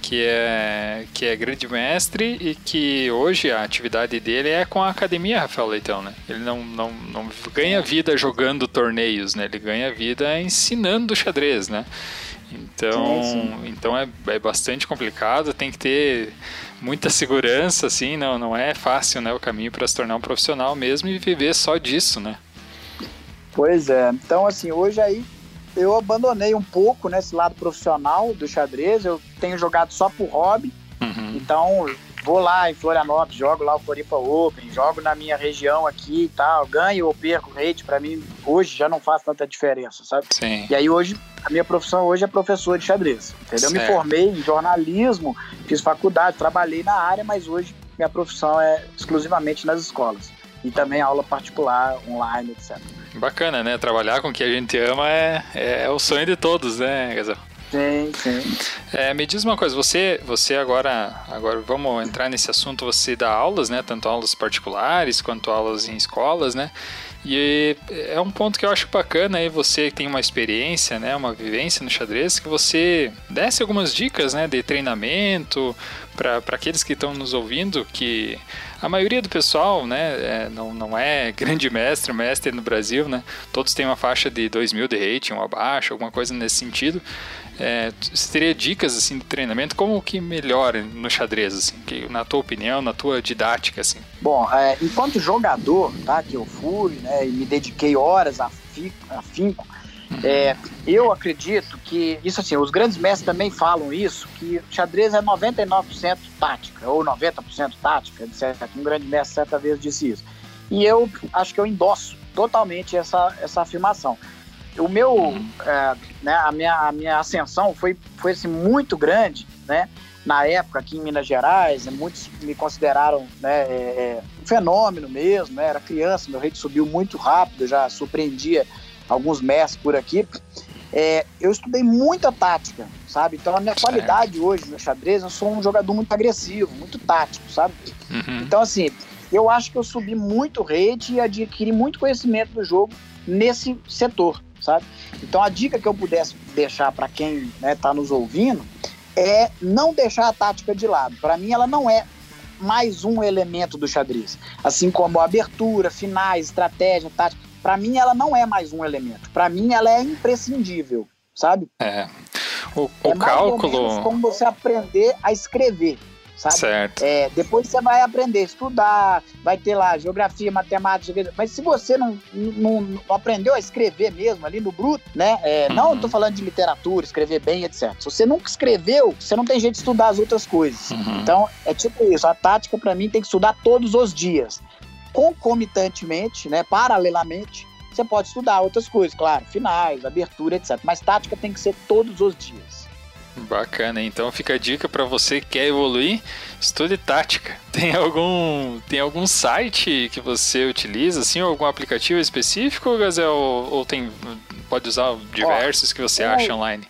que é, que é grande mestre e que hoje a atividade dele é com a academia Rafael Leitão, né? Ele não, não, não ganha vida jogando torneios, né? Ele ganha vida ensinando xadrez, né? Então, sim. então é, é bastante complicado, tem que ter muita segurança, assim, não, não é fácil, né, o caminho para se tornar um profissional mesmo e viver só disso, né? Pois é. Então, assim, hoje aí eu abandonei um pouco nesse lado profissional do xadrez. Eu tenho jogado só por hobby. Uhum. Então, vou lá em Florianópolis, jogo lá o Floripa Open, jogo na minha região aqui e tal, ganho ou perco rate, para mim hoje já não faz tanta diferença, sabe? Sim. E aí hoje, a minha profissão hoje é professor de xadrez, entendeu? Certo. Me formei em jornalismo, fiz faculdade, trabalhei na área, mas hoje minha profissão é exclusivamente nas escolas. E também aula particular, online, etc. Bacana, né? Trabalhar com o que a gente ama é, é o sonho de todos, né, Gazão? Sim, sim. É, me diz uma coisa, você, você agora, agora vamos entrar nesse assunto, você dá aulas, né? Tanto aulas particulares quanto aulas em escolas, né? E é um ponto que eu acho bacana aí, você tem uma experiência, né, uma vivência no xadrez, que você desse algumas dicas, né, de treinamento para aqueles que estão nos ouvindo, que a maioria do pessoal, né, é, não, não é grande mestre, mestre no Brasil, né? Todos têm uma faixa de 2 mil de rating ou abaixo, alguma coisa nesse sentido. É, você teria dicas assim de treinamento como que melhora no xadrez assim, que, na tua opinião, na tua didática assim? Bom, é, enquanto jogador, tá, que eu fui, né, e me dediquei horas a, fico, a finco. É, eu acredito que isso assim, os grandes mestres também falam isso, que xadrez é 99% tática ou 90% tática, etc. Um grande mestre certa vez disse isso. E eu acho que eu endosso totalmente essa, essa afirmação. O meu, é, né, a, minha, a minha ascensão foi, foi assim, muito grande, né? Na época aqui em Minas Gerais, né, muitos me consideraram né, é, é, um fenômeno mesmo, né? Era criança, meu rate subiu muito rápido, já surpreendia alguns mestres por aqui. É, eu estudei muita tática, sabe? Então a minha certo. qualidade hoje no xadrez, eu sou um jogador muito agressivo, muito tático, sabe? Uhum. Então assim, eu acho que eu subi muito rate e adquiri muito conhecimento do jogo nesse setor sabe? Então a dica que eu pudesse deixar para quem está né, tá nos ouvindo é não deixar a tática de lado. Para mim, ela não é mais um elemento do xadrez. Assim como a abertura, finais, estratégia, tática. Para mim, ela não é mais um elemento. Para mim, ela é imprescindível, sabe? É. O, o é mais cálculo. Ou menos como você aprender a escrever sabe? Certo. É, depois você vai aprender a estudar, vai ter lá geografia, matemática, mas se você não, não, não aprendeu a escrever mesmo ali no bruto, né? É, uhum. Não estou falando de literatura, escrever bem, etc. Se você nunca escreveu, você não tem jeito de estudar as outras coisas. Uhum. Então, é tipo isso, a tática para mim tem que estudar todos os dias. Concomitantemente, né, paralelamente, você pode estudar outras coisas, claro, finais, abertura, etc. Mas tática tem que ser todos os dias. Bacana, então fica a dica para você que quer evoluir, estude tática. Tem algum tem algum site que você utiliza assim, algum aplicativo específico, Gazel, ou, ou tem pode usar diversos Ó, que você acha online?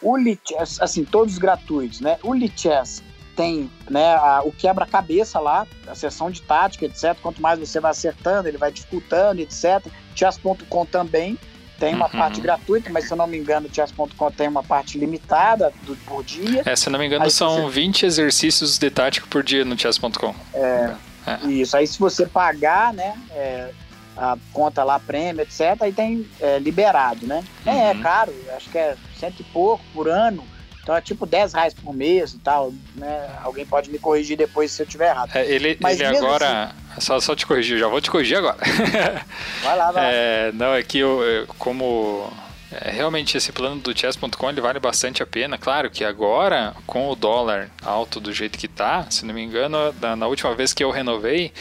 O Lichess, assim, todos gratuitos, né? O Lichess tem né, a, o quebra-cabeça lá, a sessão de tática, etc. Quanto mais você vai acertando, ele vai dificultando, etc. Chess.com também tem uma uhum. parte gratuita, mas se eu não me engano, o chess.com tem uma parte limitada do, por dia. É, se eu não me engano, aí, são você... 20 exercícios de tática por dia no chess.com. É, é, isso. Aí se você pagar, né, é, a conta lá, prêmio, etc., aí tem é, liberado, né? É, é uhum. É, caro, acho que é cento e pouco por ano. Então é tipo 10 reais por mês e tal, né? Alguém pode me corrigir depois se eu tiver errado. É, ele, Mas ele agora. Assim, só, só te corrigir, já vou te corrigir agora. Vai lá, vai é, Não, é que eu, eu como. É, realmente esse plano do chess.com ele vale bastante a pena. Claro que agora, com o dólar alto do jeito que tá, se não me engano, na, na última vez que eu renovei,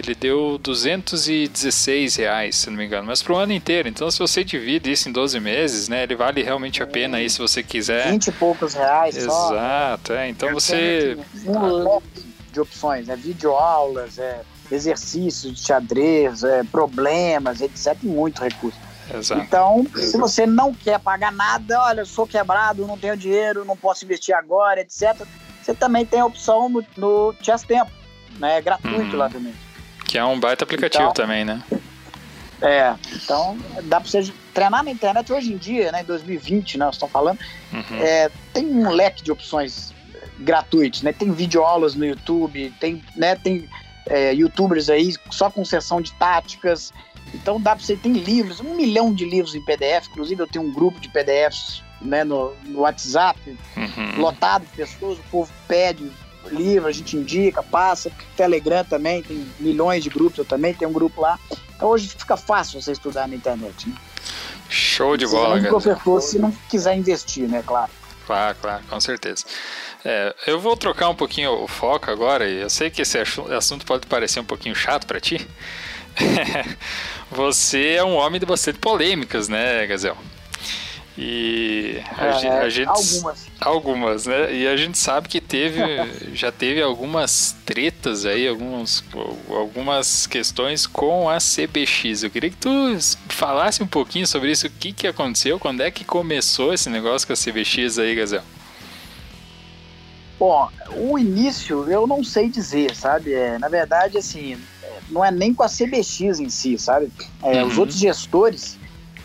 ele deu 216 reais, se não me engano, mas para o ano inteiro. Então, se você divide isso em 12 meses, né, ele vale realmente a pena aí se você quiser. 20 e poucos reais Exato, só. é. Então você. Um leque de opções, é videoaulas, é exercícios de xadrez, é, problemas, etc. Muito recurso. Exato. Então, se você não quer pagar nada, olha, eu sou quebrado, não tenho dinheiro, não posso investir agora, etc. Você também tem a opção no, no Chess Tempo, né? É gratuito uhum. lá também. Que é um baita aplicativo então, também, né? É, então dá para você treinar na internet hoje em dia, né? Em 2020, né? Estão falando. Uhum. É, tem um leque de opções gratuitos, né? Tem videoaulas no YouTube, tem, né? Tem é, youtubers aí só com sessão de táticas. Então dá para você tem livros, um milhão de livros em PDF. Inclusive eu tenho um grupo de PDFs né, no, no WhatsApp, uhum. lotado de pessoas. O povo pede livro, a gente indica, passa. Telegram também tem milhões de grupos. Eu também tenho um grupo lá. Então hoje fica fácil você estudar na internet. Né? Show de bola, galera. professor, se não quiser investir, né, claro. Claro, claro, com certeza. É, eu vou trocar um pouquinho o foco agora, e eu sei que esse assunto pode parecer um pouquinho chato para ti. você é um homem de bastante polêmicas, né, Gazel? E a, é, a gente, algumas. Algumas, né? E a gente sabe que teve, já teve algumas tretas aí, alguns, algumas questões com a CBX. Eu queria que tu falasse um pouquinho sobre isso, o que, que aconteceu, quando é que começou esse negócio com a CBX aí, Gazel? Bom, o início eu não sei dizer, sabe? É, na verdade, assim, é, não é nem com a CBX em si, sabe? É, uhum. Os outros gestores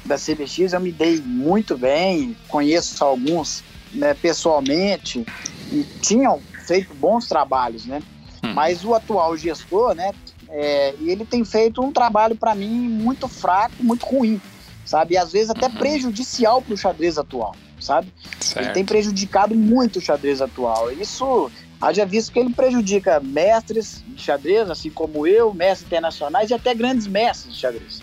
da CBX eu me dei muito bem, conheço alguns né, pessoalmente e tinham feito bons trabalhos, né? Uhum. Mas o atual gestor, né, é, ele tem feito um trabalho para mim muito fraco, muito ruim, sabe? E às vezes até uhum. prejudicial para o xadrez atual, sabe? Certo. Ele tem prejudicado muito o xadrez atual. Isso haja visto que ele prejudica mestres de xadrez, assim como eu, mestres internacionais e até grandes mestres de xadrez.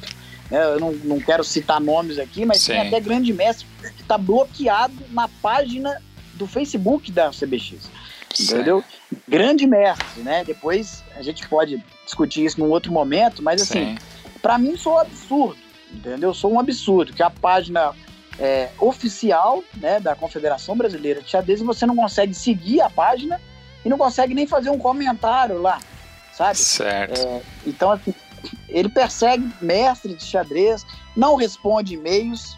É, eu não, não quero citar nomes aqui, mas Sim. tem até grande mestre que está bloqueado na página do Facebook da CBX. Entendeu? Grande mestre, né? Depois a gente pode discutir isso num outro momento, mas assim, para mim sou um absurdo, entendeu? Sou um absurdo que a página é, oficial né, da Confederação Brasileira de Xadrez e você não consegue seguir a página e não consegue nem fazer um comentário lá, sabe? Certo. É, então, assim, ele persegue mestre de xadrez, não responde e-mails,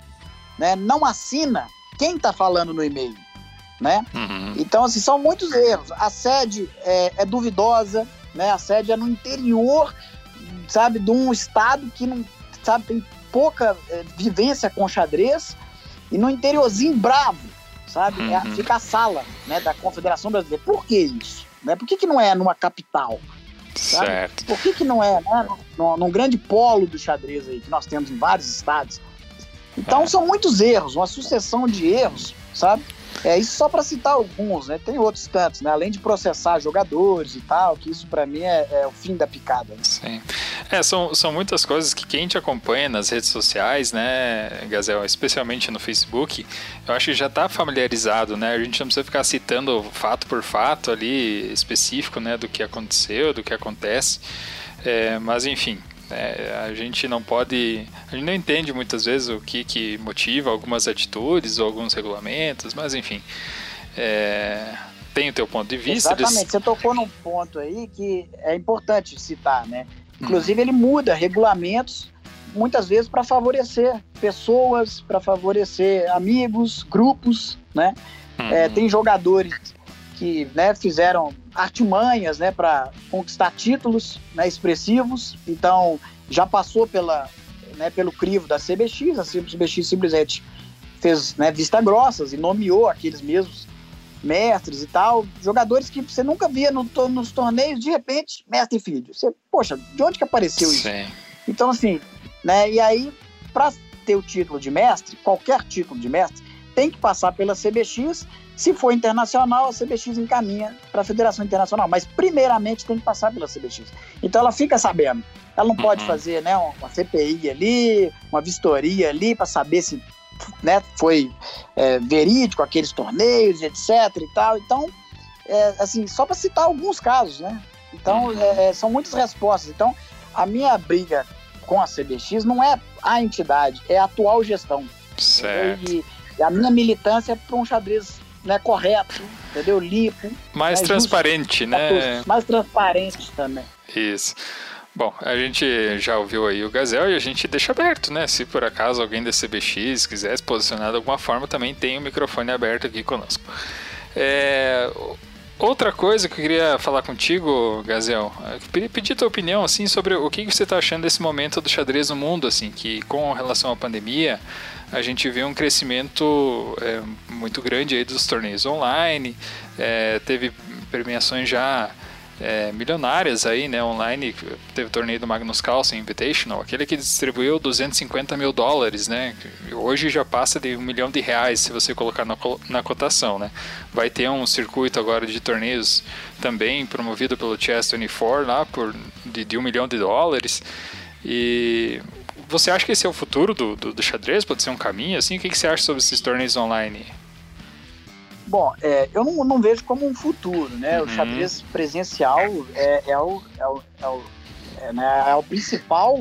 né, não assina quem está falando no e-mail. Né? Uhum. Então, assim, são muitos erros. A sede é, é, duvidosa, né? A sede é no interior, sabe, de um estado que não, sabe, tem pouca é, vivência com xadrez e no interiorzinho bravo, sabe? É, uhum. É, fica a sala, né, da Confederação Brasileira. Por que isso? Né? Por que, que não é numa capital? Sabe? Certo. Por que, que não é, né? Num, num grande polo do xadrez aí, que nós temos em vários estados. Então é. são muitos erros, uma sucessão de erros, sabe? É isso só para citar alguns, né? Tem outros tantos, né? Além de processar jogadores e tal, que isso para mim é, é, o fim da picada. Né? Sim. É, são, são muitas coisas que quem te acompanha nas redes sociais, né, Gazel, especialmente no Facebook, eu acho que já está familiarizado, né? A gente não precisa ficar citando fato por fato ali específico, né, do que aconteceu, do que acontece. É, mas enfim, é, a gente não pode. A gente não entende muitas vezes o que, que motiva algumas atitudes ou alguns regulamentos, mas enfim. É, tem o teu ponto de vista. Exatamente, eles... você tocou num ponto aí que é importante citar, né? Inclusive, hum. ele muda regulamentos muitas vezes para favorecer pessoas, para favorecer amigos, grupos, né? Hum. É, tem jogadores que né, fizeram artimanhas né, para conquistar títulos né, expressivos. Então, já passou pela, né, pelo crivo da CBX, a CBX simplesmente fez né, vista grossas e nomeou aqueles mesmos mestres e tal, jogadores que você nunca via no, nos torneios, de repente, mestre e filho. Você, poxa, de onde que apareceu isso? Sim. Então, assim, né, e aí, para ter o título de mestre, qualquer título de mestre, tem que passar pela CBX se for internacional, a CBX encaminha para a Federação Internacional, mas primeiramente tem que passar pela CBX. Então ela fica sabendo. Ela não uhum. pode fazer né, uma CPI ali, uma vistoria ali para saber se né, foi é, verídico aqueles torneios, etc. e tal. Então, é, assim, só para citar alguns casos, né? Então, uhum. é, é, são muitas respostas. Então, a minha briga com a CBX não é a entidade, é a atual gestão. Certo. E, e a minha militância é para um xadrez né, correto, entendeu? Limpo. Mais né, transparente, justo, né? Mais transparente também. Isso. Bom, a gente já ouviu aí o Gazel e a gente deixa aberto, né? Se por acaso alguém da CBX quiser se posicionar de alguma forma, também tem o microfone aberto aqui conosco. É, outra coisa que eu queria falar contigo, Gazel, é pedir tua opinião assim sobre o que você está achando desse momento do xadrez no mundo, assim, que com relação à pandemia a gente vê um crescimento é, muito grande aí dos torneios online, é, teve premiações já é, milionárias aí, né, online, teve o torneio do Magnus Carlsen Invitational, aquele que distribuiu 250 mil dólares, né, hoje já passa de um milhão de reais se você colocar na, na cotação, né, vai ter um circuito agora de torneios também promovido pelo Chess24 lá, por, de, de um milhão de dólares, e você acha que esse é o futuro do, do, do xadrez? Pode ser um caminho assim? O que, que você acha sobre esses torneios online? Bom, é, eu não, não, vejo como um futuro, né? Uhum. O xadrez presencial é, é, o, é, o, é, o, é, né, é o principal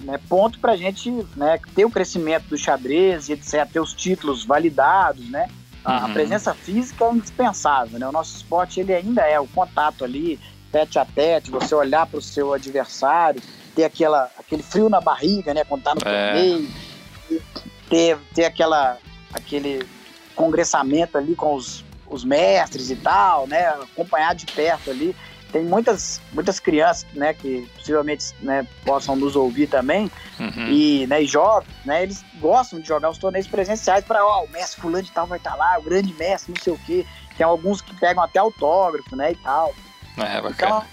né, ponto para a gente né, ter o crescimento do xadrez e etc., ter os títulos validados, né? A, uhum. a presença física é indispensável, né? O nosso esporte ele ainda é o contato ali, tete a tete, você olhar para o seu adversário, ter aquela, aquele frio na barriga, né? Quando tá no é. torneio, ter, ter aquela, aquele congressamento ali com os, os mestres e tal, né? Acompanhar de perto ali. Tem muitas, muitas crianças, né, que possivelmente né, possam nos ouvir também, uhum. e, né, e jovens, né, eles gostam de jogar os torneios presenciais para, ó, o mestre fulano de tal vai estar tá lá, o grande mestre, não sei o quê. Tem alguns que pegam até autógrafo, né, e tal. É, bacana. Então,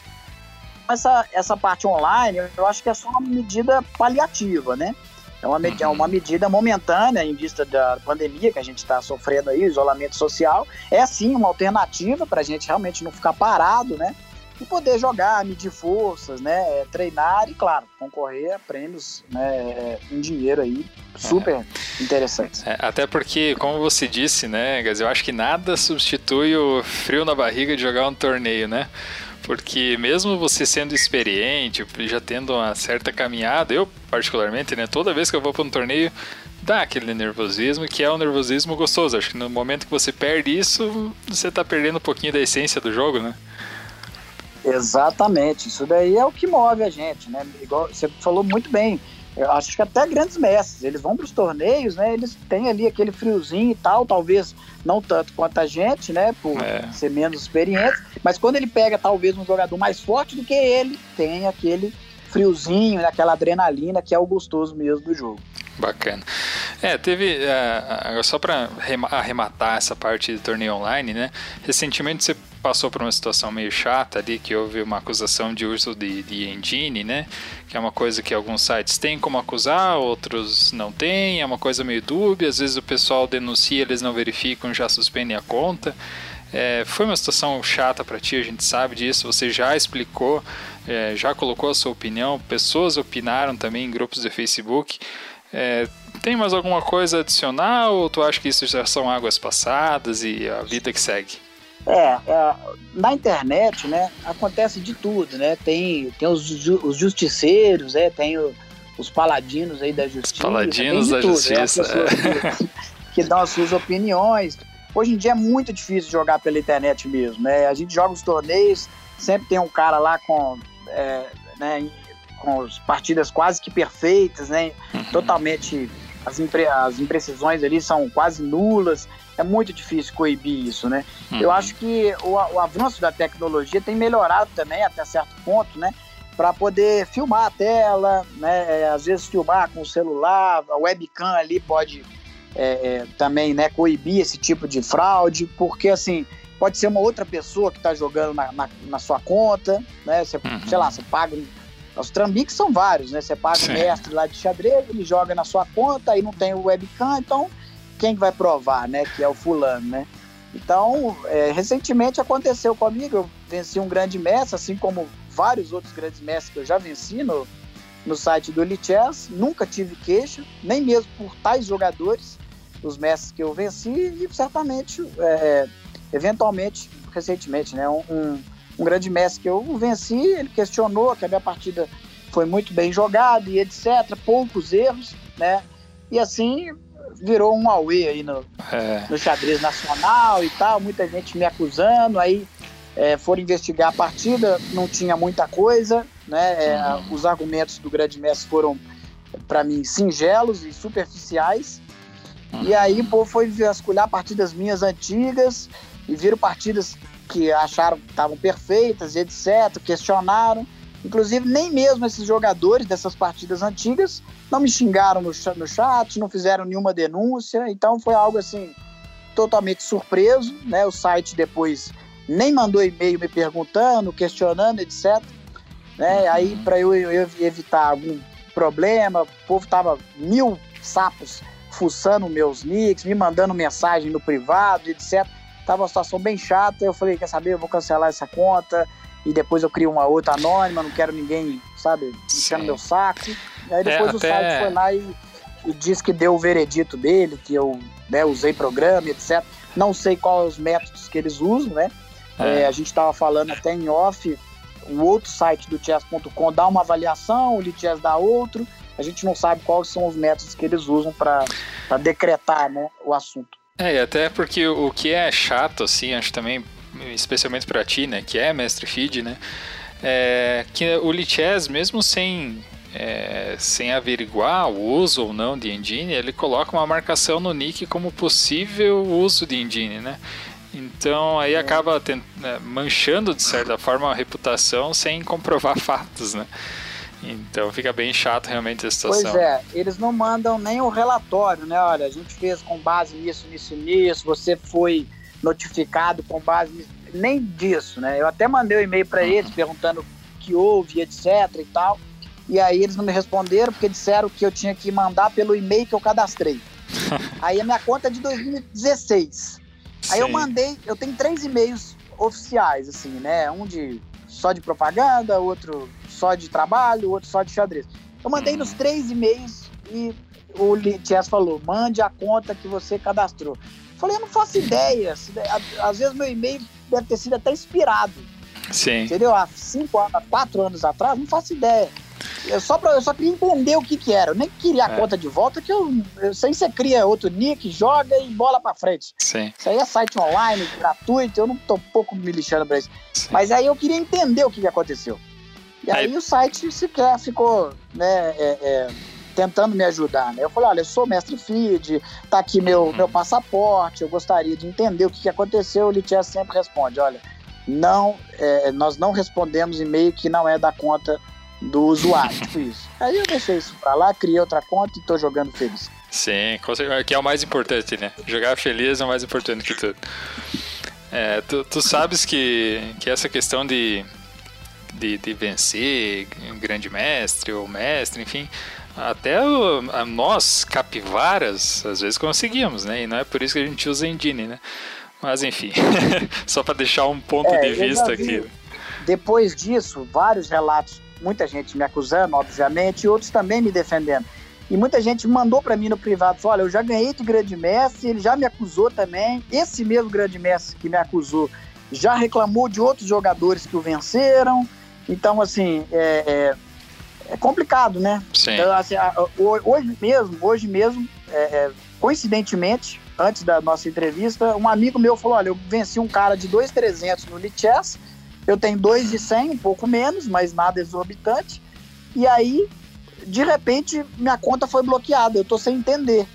essa, essa parte online, eu acho que é só uma medida paliativa, né? É uma, med uhum. uma medida momentânea em vista da pandemia que a gente está sofrendo aí, isolamento social. É sim uma alternativa para a gente realmente não ficar parado, né? E poder jogar, medir forças, né? É, treinar e, claro, concorrer a prêmios né, em dinheiro aí super é. interessantes. É, até porque, como você disse, né, Gaz, eu acho que nada substitui o frio na barriga de jogar um torneio, né? Porque mesmo você sendo experiente, já tendo uma certa caminhada, eu particularmente, né, toda vez que eu vou para um torneio, dá aquele nervosismo, que é um nervosismo gostoso. Acho que no momento que você perde isso, você está perdendo um pouquinho da essência do jogo, né? Exatamente, isso daí é o que move a gente, né? Igual você falou muito bem. Eu acho que até grandes mestres, eles vão para os torneios, né? Eles têm ali aquele friozinho e tal, talvez não tanto quanto a gente, né? Por é. ser menos experiente, mas quando ele pega talvez um jogador mais forte do que ele, tem aquele friozinho, aquela adrenalina que é o gostoso mesmo do jogo. Bacana. É, teve. Uh, só para arrematar essa parte de torneio online, né? Recentemente você passou por uma situação meio chata ali, que houve uma acusação de uso de, de engine, né? Que é uma coisa que alguns sites têm como acusar, outros não têm, é uma coisa meio dúbia, às vezes o pessoal denuncia, eles não verificam, já suspendem a conta. É, foi uma situação chata para ti, a gente sabe disso, você já explicou, é, já colocou a sua opinião, pessoas opinaram também em grupos de Facebook. É, tem mais alguma coisa adicional ou tu acha que isso já são águas passadas e a vida que segue? É, é, na internet, né, acontece de tudo, né? Tem, tem os, os justiceiros, é, tem o, os paladinos aí da justiça. Os paladinos da tudo, né? justiça. Né? Que, que dão as suas opiniões. Hoje em dia é muito difícil jogar pela internet mesmo, né? A gente joga os torneios, sempre tem um cara lá com, é, né, com as partidas quase que perfeitas, né? Uhum. Totalmente as, impre as imprecisões ali são quase nulas é muito difícil coibir isso, né? Uhum. Eu acho que o, o, avanço da tecnologia tem melhorado também até certo ponto, né? Para poder filmar a tela, né? É, às vezes filmar com o celular, a webcam ali pode é, é, também, né? Coibir esse tipo de fraude, porque assim pode ser uma outra pessoa que está jogando na, na, na, sua conta, né? Você, uhum. sei lá, você paga os trambiques são vários, né? Você paga o mestre lá de xadrez, ele joga na sua conta, aí não tem o webcam, então quem vai provar, né? Que é o fulano, né? Então, é, recentemente aconteceu comigo, eu venci um grande mestre, assim como vários outros grandes mestres que eu já venci no, no site do Elite Chess, nunca tive queixa, nem mesmo por tais jogadores, os mestres que eu venci, e certamente, é, eventualmente, recentemente, né, um, um, um, grande mestre que eu venci, ele questionou que a minha partida foi muito bem jogada e etc, poucos erros, né, e assim virou um auê aí no, é. no xadrez nacional e tal, muita gente me acusando, aí é, foram investigar a partida, não tinha muita coisa, né? É, uhum. Os argumentos do grande mestre foram, para mim, singelos e superficiais. Uhum. E aí o povo foi vasculhar partidas minhas antigas e viram partidas que acharam que estavam perfeitas e etc, questionaram. Inclusive, nem mesmo esses jogadores dessas partidas antigas não me xingaram no, no chat, não fizeram nenhuma denúncia. Então, foi algo assim, totalmente surpreso. Né? O site depois nem mandou e-mail me perguntando, questionando, etc. Né? Uhum. Aí, para eu, eu, evitar algum problema, o povo tava mil sapos fuçando meus nicks, me mandando mensagem no privado, etc. Tava uma situação bem chata. Eu falei, quer saber, eu vou cancelar essa conta e depois eu crio uma outra anônima, não quero ninguém, sabe, enchendo meu saco. E aí depois é, o até... site foi lá e, e disse que deu o veredito dele, que eu né, usei programa, etc. Não sei quais os métodos que eles usam, né? É. É, a gente estava falando até em off, o outro site do chess.com dá uma avaliação, o Lichess dá outro. A gente não sabe quais são os métodos que eles usam para decretar né, o assunto. É, e até porque o que é chato, assim, acho também especialmente para ti, né, que é mestre feed, né, é, que o Lichess, mesmo sem é, sem averiguar o uso ou não de engine, ele coloca uma marcação no nick como possível uso de engine, né? Então aí acaba né, manchando de certa forma a reputação sem comprovar fatos, né? Então fica bem chato realmente a situação. Pois é, eles não mandam nem o relatório, né? Olha, a gente fez com base nisso, nisso, nisso, você foi notificado com base nem disso, né? Eu até mandei um e-mail para Uhum. eles perguntando o que houve, etc e tal. E aí eles não me responderam porque disseram que eu tinha que mandar pelo e-mail que eu cadastrei. aí a minha conta é de 2016. Aí eu Sim. mandei, eu tenho três e-mails oficiais, assim, né? Um de só de propaganda, outro só de trabalho, outro só de xadrez. Eu mandei Uhum. nos três e-mails e o Litias falou: mande a conta que você cadastrou. Falei, eu não faço ideia. Às vezes meu e-mail deve ter sido até inspirado. Sim. Entendeu? Há cinco há quatro anos atrás, não faço ideia. Eu só, pra- eu só queria entender o que que era. Eu nem queria a É. conta de volta, que eu, eu sei você cria outro nick, joga e bola pra frente. Sim. Isso aí é site online, gratuito, eu não tô pouco me lixando pra isso. sim. Mas aí eu queria entender o que, que aconteceu. E aí, Aí- o site sequer ficou né, é, é, tentando me ajudar. Né? Eu falei, olha, eu sou mestre feed, tá aqui meu, Uhum. meu passaporte, eu gostaria de entender o que, que aconteceu. O Litia sempre responde, olha, não, é, nós não respondemos e-mail que não é da conta do usuário, tipo isso. Aí eu deixei isso pra lá, criei outra conta e tô jogando feliz. Sim, certeza, que é o mais importante, né? Jogar feliz é o mais importante que tudo. É, tu, tu sabes que, que essa questão de, de, de vencer grande mestre ou mestre, enfim, até o- a nós, capivaras, às vezes conseguimos, né? E não é por isso que a gente usa engine, né? Mas enfim, só para deixar um ponto É, de vista vi. aqui. Depois disso, vários relatos, muita gente me acusando, obviamente, e outros também me defendendo. E muita gente mandou para mim no privado, falou, olha, eu já ganhei de grande mestre, ele já me acusou também. Esse mesmo grande mestre que me acusou já reclamou de outros jogadores que o venceram. Então, assim, é, é, é complicado, né? Sim, Então, assim, hoje mesmo, hoje mesmo, é, é, coincidentemente, antes da nossa entrevista, um amigo meu falou: olha, eu venci um cara de 2,300 no Elite Chess, eu tenho 2,100, um pouco menos, mas nada exorbitante. E aí, de repente, minha conta foi bloqueada, eu tô sem entender.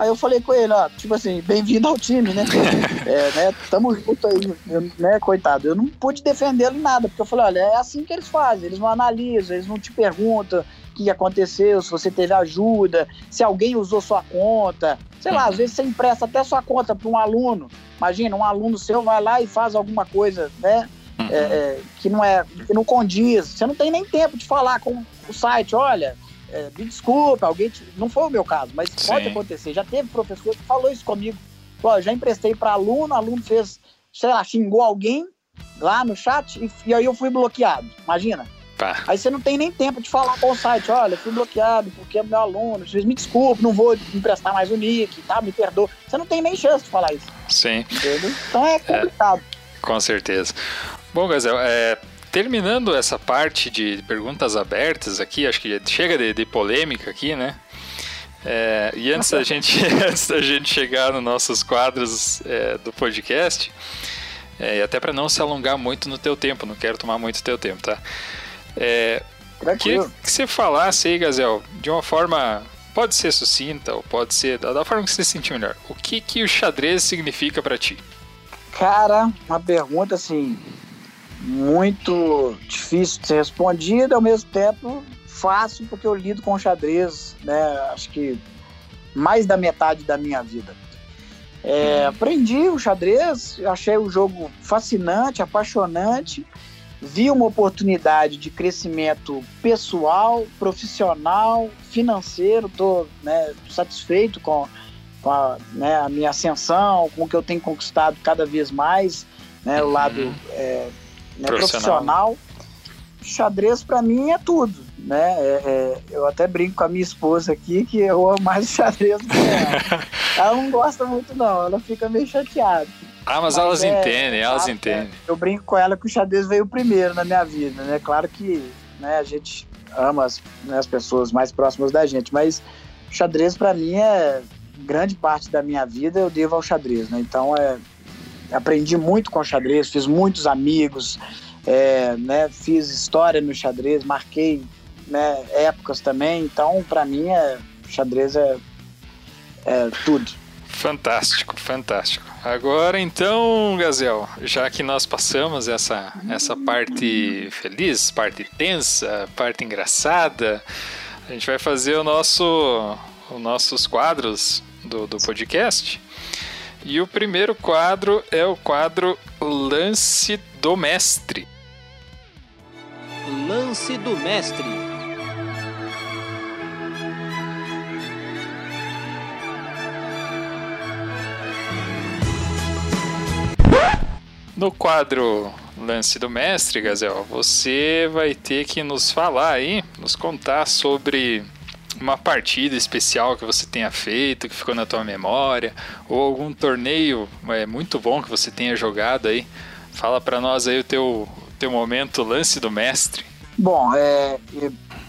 Aí eu falei com ele, ó, tipo assim, bem-vindo ao time, né? é, né? Tamo junto aí, eu, né, coitado. Eu não pude defendê-lo em nada, porque eu falei, olha, é assim que eles fazem, eles não analisam, eles não te perguntam o que aconteceu, se você teve ajuda, se alguém usou sua conta. Sei lá, às vezes você empresta até sua conta para um aluno. Imagina, um aluno seu vai lá e faz alguma coisa, né? Uhum. é, é, que não é que não condiz. Você não tem nem tempo de falar com o site, olha, é, me desculpa, alguém te... não foi o meu caso, mas Sim. pode acontecer. Já teve professor que falou isso comigo. Ó, já emprestei para aluno, aluno fez, sei lá, xingou alguém lá no chat e, e aí eu fui bloqueado. Imagina. pá. Aí você não tem nem tempo de falar com o site, olha, fui bloqueado porque é meu aluno, vocês me desculpem, não vou emprestar mais o nick, tá? Me perdoa. Você não tem nem chance de falar isso, Sim. entendeu? Então é complicado. Com certeza. Bom, Gazel, é, terminando essa parte de perguntas abertas aqui, acho que chega de, de polêmica aqui, né? É, e antes da, gente, antes da gente chegar nos nossos quadros é, do podcast, é, e até para não se alongar muito no teu tempo, não quero tomar muito teu tempo, tá? É, queria que você falasse aí, Gazel, de uma forma, pode ser sucinta ou pode ser da, da forma que você se sentir melhor. O que, que o xadrez significa para ti? Cara, uma pergunta assim, muito difícil de ser respondida, ao mesmo tempo fácil, porque eu lido com xadrez, né? Acho que mais da metade da minha vida. É, aprendi o xadrez, achei o jogo fascinante, apaixonante, vi uma oportunidade de crescimento pessoal, profissional, financeiro, estou né, satisfeito com, com a, né, a minha ascensão, com o que eu tenho conquistado cada vez mais, né, o Uhum. lado é, né, Profissional. profissional. Xadrez para mim é tudo, né? É, é, eu até brinco com a minha esposa aqui que eu amo mais o xadrez do que ela. ela não gosta muito não, ela fica meio chateada. Ah, mas, Mas elas é, entendem, elas é, entendem. Eu brinco com ela que o xadrez veio primeiro na minha vida, né? Claro que né, a gente ama as, né, as pessoas mais próximas da gente, mas o xadrez para mim é grande parte da minha vida eu devo ao xadrez, né? Então é aprendi muito com xadrez, fiz muitos amigos, é, né? Fiz história no xadrez, marquei né, épocas também. Então para mim é xadrez é, é tudo. Fantástico, fantástico. Agora então, Gazel, já que nós passamos essa, essa parte feliz, parte tensa, parte engraçada, a gente vai fazer o nosso, os nossos quadros do, do podcast. E o primeiro quadro é o quadro Lance do Mestre. Lance do Mestre. No quadro Lance do Mestre, Gazel, você vai ter que nos falar aí, nos contar sobre uma partida especial que você tenha feito, que ficou na tua memória, ou algum torneio é, muito bom que você tenha jogado aí. Fala para nós aí o teu, teu momento lance do mestre. Bom, é,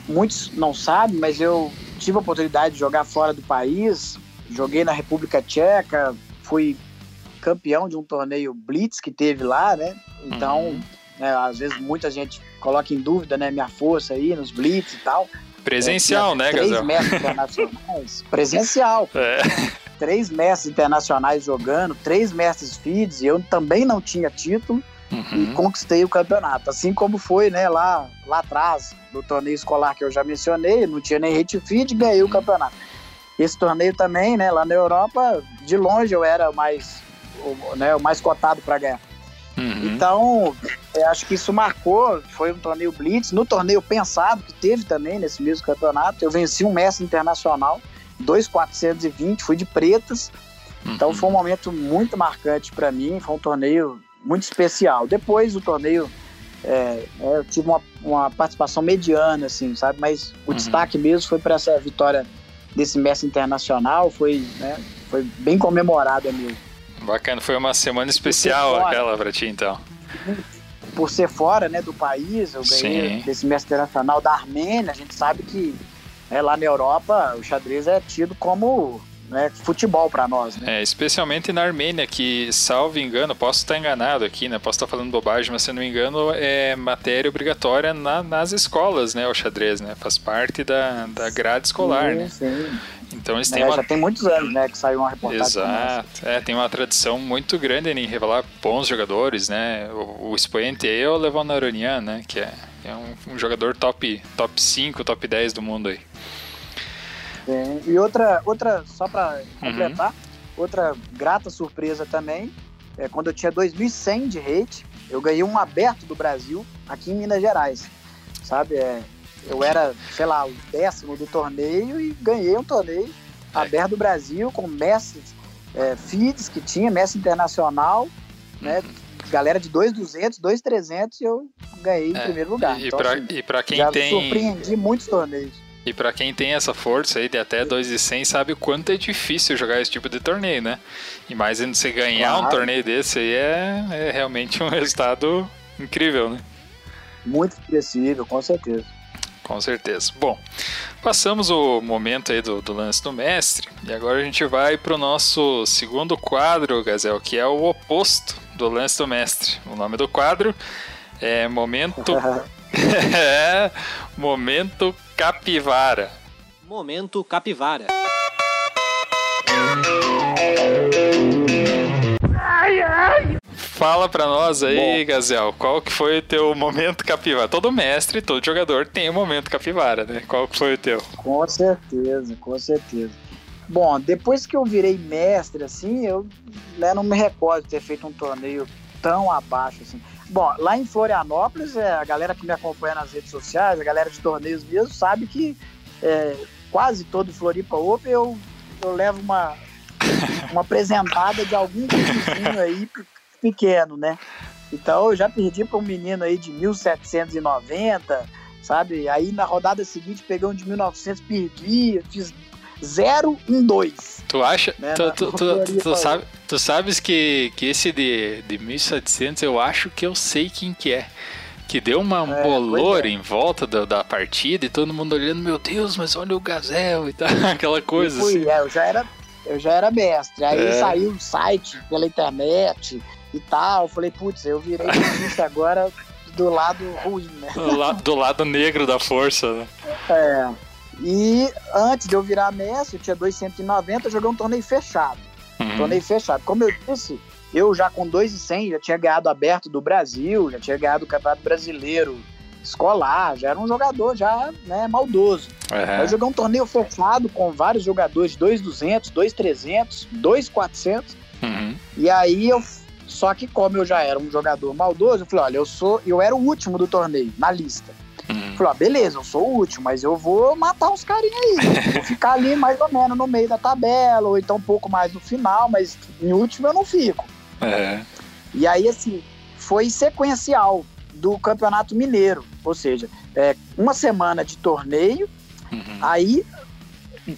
muitos não sabem, mas eu tive a oportunidade de jogar fora do país, joguei na República Tcheca, fui campeão de um torneio Blitz que teve lá, né? Então, uhum. é, às vezes muita gente coloca em dúvida, né, minha força aí nos Blitz e tal. Presencial, é, né, Três Gazel? mestres internacionais. Presencial. É. Três mestres internacionais jogando, três mestres feeds, e eu também não tinha título uhum. e conquistei o campeonato. Assim como foi, né, lá, lá atrás, no torneio escolar que eu já mencionei, não tinha nem hate feed, ganhei o campeonato. Esse torneio também, né, lá na Europa, de longe eu era mais, o, né, o mais cotado para ganhar. Uhum. Então, eu acho que isso marcou, foi um torneio Blitz. No torneio pensado, que teve também nesse mesmo campeonato, eu venci um mestre internacional, 2,420, fui de pretas. Então, uhum. Então foi um momento muito marcante para mim, foi um torneio muito especial. Depois do torneio, é, é, eu tive uma, uma, participação mediana, assim, sabe? Mas o uhum. destaque mesmo foi para essa vitória desse mestre internacional, foi, né, foi bem comemorada mesmo. Bacana, foi uma semana especial aquela para ti, então. Por ser fora né, do país, eu ganhei Sim. desse mestre internacional da Armênia. A gente sabe que né, lá na Europa o xadrez é tido como né, futebol para nós. Né? É, especialmente na Armênia, que, salvo engano, posso estar enganado aqui, né? Posso estar falando bobagem, mas se não me engano, é matéria obrigatória na, nas escolas, né? O xadrez, né? Faz parte da, da grade escolar, sim, né? Sim. Então eles têm é, uma... Já tem muitos anos, né, que saiu uma reportagem. Exato. É, tem uma tradição muito grande em revelar bons jogadores, né? O, o expoente é o Levon Aronian, né? Que é, é um, um, jogador top, top 5, top 10 do mundo aí. Sim. E outra, outra só para completar, uhum. outra grata surpresa também, é quando eu tinha 2.100 de rate, eu ganhei um aberto do Brasil aqui em Minas Gerais, sabe? É, eu era, sei lá, o décimo do torneio e ganhei um torneio é. aberto do Brasil com mestres é, feeds que tinha, mestre internacional, né? Uhum. Galera de 2,200, 2,300 e eu ganhei é, em primeiro lugar. E, então, pra, assim, e pra quem já tem. surpreendi muitos torneios. E para quem tem essa força aí de até 2,100 sabe o quanto é difícil jogar esse tipo de torneio, né? E mais ainda você ganhar claro. um torneio desse aí é, é realmente um resultado incrível, né? Muito expressivo, com certeza. Com certeza. Bom, passamos o momento aí do, do lance do mestre e agora a gente vai para o nosso segundo quadro, Gazel, que é o oposto do lance do mestre. O nome do quadro é Momento. é Momento Capivara. Momento Capivara. Fala pra nós aí, Bom. Gazel, qual que foi o teu momento capivara? Todo mestre, todo jogador tem um momento capivara, né? Qual que foi o teu? Com certeza, com certeza. Bom, depois que eu virei mestre, assim, eu né, não me recordo de ter feito um torneio tão abaixo, assim. Bom, lá em Florianópolis, é, a galera que me acompanha nas redes sociais, a galera de torneios mesmo, sabe que é, quase todo Floripa Open eu, eu levo uma, uma apresentada de algum vizinho aí pequeno, né? Então eu já perdi para um menino aí de 1790, sabe? Aí na rodada seguinte peguei um de 1900, perdi, fiz 0 em 2. Tu acha? Né? Tu, tu, tu, tu, sabe, tu sabes que, que esse de, de 1700 eu acho que eu sei quem que é. Que deu uma é, bolor é. em volta da, da partida e todo mundo olhando, meu Deus, mas olha o Gazel e tal, aquela coisa fui, assim. É, eu já era, eu já era mestre. Aí é. saiu o site pela internet e tal. Eu falei, putz, eu virei notícia agora do lado ruim, né? Do, la do lado negro da força, né? É. E antes de eu virar mestre, eu tinha 290, eu joguei um torneio fechado. Uhum. Torneio fechado. Como eu disse, eu já com 2,100 já tinha ganhado aberto do Brasil, já tinha ganhado o Campeonato Brasileiro escolar, já era um jogador já, né, maldoso. Uhum. Eu joguei um torneio fechado com vários jogadores, 2,200, 2,300, 2,400 Uhum. E aí eu. Só que como eu já era um jogador maldoso, eu falei, olha, eu sou. Eu era o último do torneio, na lista. Uhum. Falei, ó, beleza, eu sou o último, mas eu vou matar uns carinha aí. vou ficar ali mais ou menos no meio da tabela, ou então um pouco mais no final, mas em último eu não fico. É. E aí, assim, foi sequencial do Campeonato Mineiro. Ou seja, é, uma semana de torneio, Uhum. aí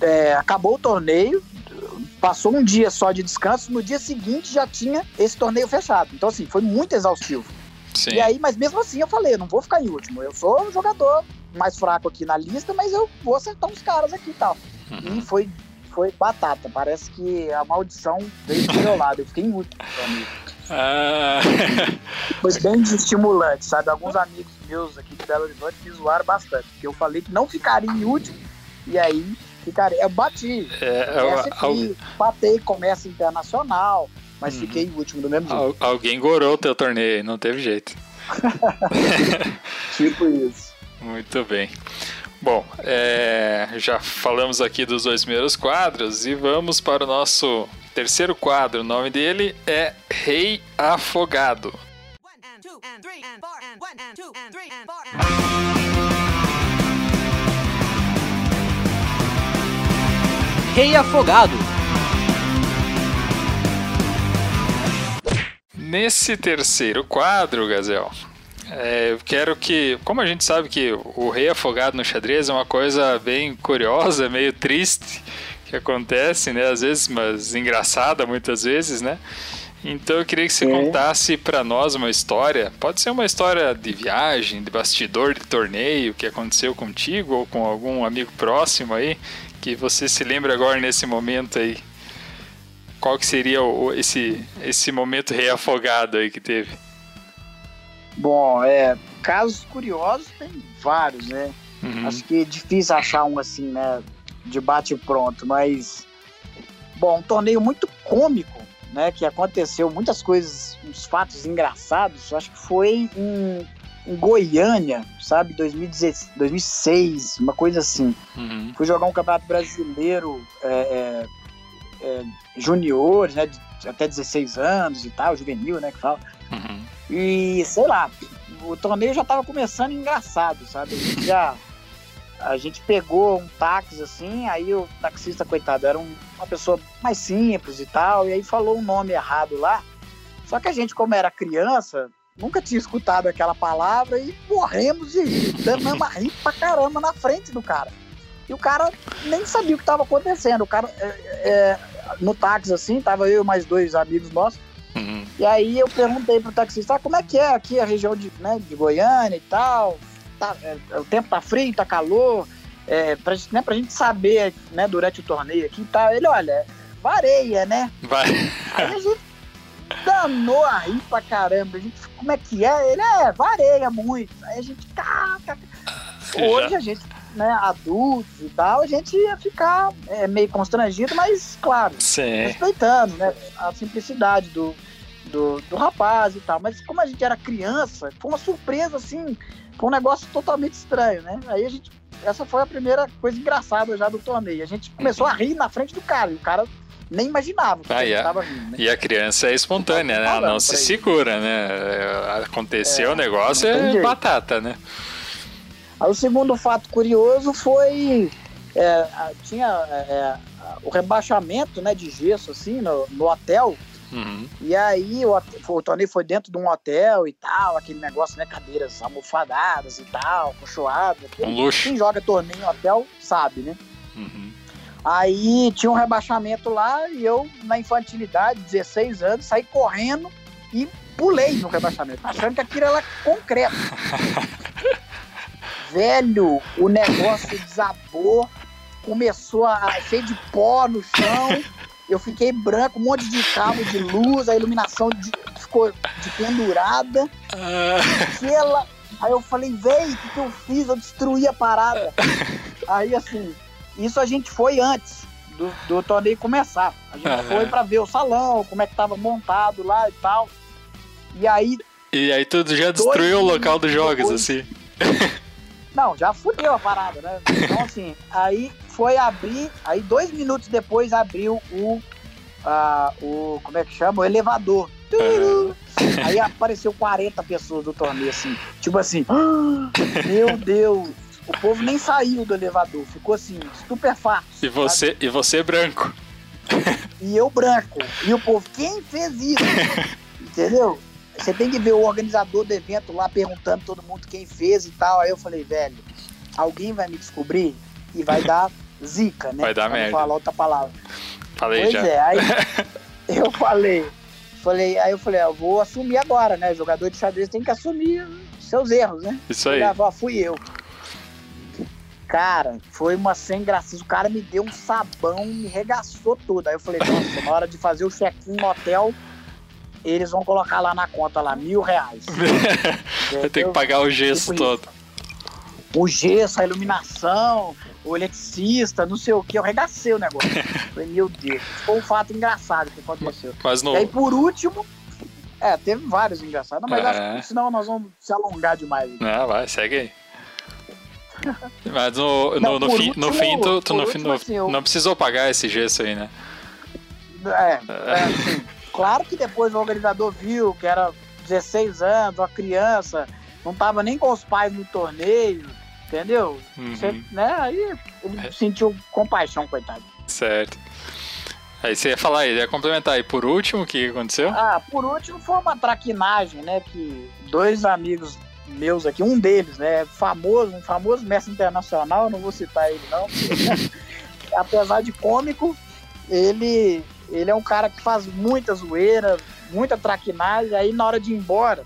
é, acabou o torneio, passou um dia só de descanso, no dia seguinte já tinha esse torneio fechado. Então, assim, foi muito exaustivo. Sim. E aí, mas mesmo assim eu falei, não vou ficar em último. Eu sou um jogador mais fraco aqui na lista, mas eu vou acertar uns caras aqui e tal. Uhum. E foi, foi batata. Parece que a maldição veio do meu lado. Eu fiquei em último. amigo. Ah, Foi bem estimulante, sabe? Alguns amigos meus aqui de Belo Horizonte me zoaram bastante. Porque eu falei que não ficaria em último. E aí, ficaria. Eu bati. é, aqui, batei comércio internacional, mas Uhum. fiquei em último do mesmo jeito. al- alguém gorou o teu torneio, aí, não teve jeito. Tipo isso. Muito bem. Bom, é, já falamos aqui dos dois primeiros quadros e vamos para o nosso terceiro quadro. O nome dele é Rei Afogado. One and two and three and four and one and two and three and four and Rei Afogado. Nesse terceiro quadro, Gazel, é, eu quero que. Como a gente sabe que o rei afogado no xadrez é uma coisa bem curiosa, meio triste que acontece, né? Às vezes, mas engraçada muitas vezes, né? Então eu queria que você É. contasse pra nós uma história. Pode ser uma história de viagem, de bastidor de torneio que aconteceu contigo ou com algum amigo próximo aí que você se lembra agora nesse momento aí. Qual que seria o, esse, esse momento reafogado aí que teve? Bom, é, casos curiosos tem vários, né? Uhum. Acho que é difícil achar um assim, né? De bate pronto, mas. Bom, um torneio muito cômico, né? Que aconteceu muitas coisas, uns fatos engraçados. Acho que foi em, em Goiânia, sabe? 2016, 2006, uma coisa assim. Uhum. Fui jogar um campeonato brasileiro é, é, é, juniores, né? de até 16 anos e tal, juvenil, né? Que fala. Uhum. E sei lá, o torneio já tava começando engraçado, sabe? A gente já. A gente pegou um táxi assim, aí o taxista, coitado, era um- uma pessoa mais simples e tal, e aí falou um nome errado lá. Só que a gente, como era criança, nunca tinha escutado aquela palavra e morremos de rir, dando uma rir pra caramba na frente do cara. E o cara nem sabia o que estava acontecendo. O cara, é, é, no táxi assim, tava eu e mais dois amigos nossos. Uhum. E aí eu perguntei pro taxista, ah, como é que é aqui a região de, né, de Goiânia e tal? Tá, é, o tempo tá frio, tá calor, é, pra, gente- né, pra gente saber né, durante o torneio aqui e tal. Ele, olha, vareia, né? Vai. Aí a gente danou a rir pra caramba. A gente, como é que é? Ele, é, vareia muito. Aí a gente, tá. Hoje a gente, né, adultos e tal, a gente ia ficar é, meio constrangido, mas claro, Sim. respeitando, né? A simplicidade do, do, do rapaz e tal. Mas como a gente era criança, foi uma surpresa, assim, foi um negócio totalmente estranho, né? Aí a gente. Essa foi a primeira coisa engraçada já do torneio. A gente começou a rir na frente do cara, e o cara nem imaginava que Ah, rindo, né? E a criança é espontânea, né? Ela não se segura, né? É, Aconteceu É, o negócio, é batata, né? Aí o segundo fato curioso foi. é, tinha é, é, o rebaixamento né, de gesso assim no, no hotel. Uhum. E aí o, o torneio foi dentro de um hotel e tal, aquele negócio, né? Cadeiras almofadadas e tal, cochoado. Um luxo. Quem joga torneio em hotel sabe, né? Uhum. Aí tinha um rebaixamento lá e eu, na infantilidade, 16 anos, saí correndo e pulei no rebaixamento, achando que aquilo era concreto. Velho, o negócio desabou, começou a cheio de pó no chão. Eu fiquei branco, um monte de cabo de luz, a iluminação de- ficou de pendurada. Ah, Aquela. Aí eu falei, véi, o que, que eu fiz? Eu destruí a parada. Aí assim, isso a gente foi antes do, do torneio começar. A gente Aham. foi pra ver o salão, como é que tava montado lá e tal. E aí, e aí tudo já destruiu o local dos jogos, depois- assim. não, já fudeu a parada, né? Então assim, aí foi abrir, aí dois minutos depois abriu o, ah, o. Como é que chama? O elevador. Turu. Aí apareceu 40 pessoas do torneio, assim. Tipo assim, "Ah, meu Deus. O povo nem saiu do elevador, ficou assim, estupefato. E você, e você branco. E eu branco. E o povo, quem fez isso? Entendeu? Você tem que ver o organizador do evento lá perguntando todo mundo quem fez e tal. Aí eu falei, velho, alguém vai me descobrir e vai dar zica, né? Vai dar Pra merda. falar outra palavra. Falei pois já. é, aí eu falei, falei, aí eu falei, eu vou assumir agora, né? Jogador de xadrez tem que assumir seus erros, né? Isso aí. Falei, ah, fui eu. Cara, foi uma sem graça. O cara me deu um sabão, me regaçou tudo. Aí eu falei, nossa, na hora de fazer o check-in no hotel, eles vão colocar lá na conta lá, mil reais. Vai ter que pagar o gesso Tipo todo. o gesso, a iluminação, o eletricista, não sei o que, eu regacei o negócio. Falei, meu Deus, foi um fato engraçado que aconteceu. Mas no. E aí, por último, é, teve vários engraçados, mas É. acho que senão nós vamos se alongar demais. Não, vai, segue aí. Mas no, no, Não, no fim, no fim, tu, tu no fim assim, eu- não precisou pagar esse gesso aí, né? É, é, assim, claro que depois o organizador viu que era 16 anos, uma criança, não tava nem com os pais no torneio, entendeu? Uhum. Você, né, aí ele sentiu compaixão, coitado. Certo. Aí você ia falar aí, ia complementar aí. Por último, o que aconteceu? Ah, por último foi uma traquinagem, né? Que dois amigos meus aqui, um deles, né? Famoso, um famoso mestre internacional, não vou citar ele não. porque, apesar de cômico, ele, ele é um cara que faz muita zoeira, muita traquinagem. Aí na hora de ir embora,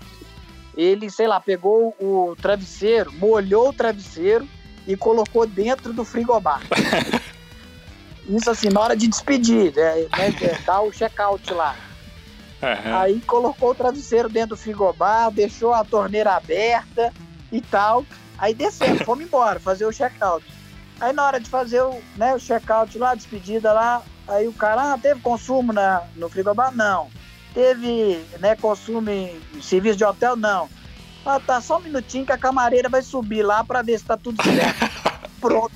ele, sei lá, pegou o travesseiro, molhou o travesseiro e colocou dentro do frigobar. Isso assim, na hora de despedir, né, né, dar o check-out lá. Aham. Aí colocou o travesseiro dentro do frigobar, deixou a torneira aberta e tal. Aí descemos, fomos embora, fazer o check-out. Aí na hora de fazer o, né, o check-out lá, despedida lá, aí o cara, ah, teve consumo na, no frigobar? Não. Teve né, consumo em serviço de hotel? Não. Ah, tá, só um minutinho que a camareira vai subir lá pra ver se tá tudo certo. Pronto.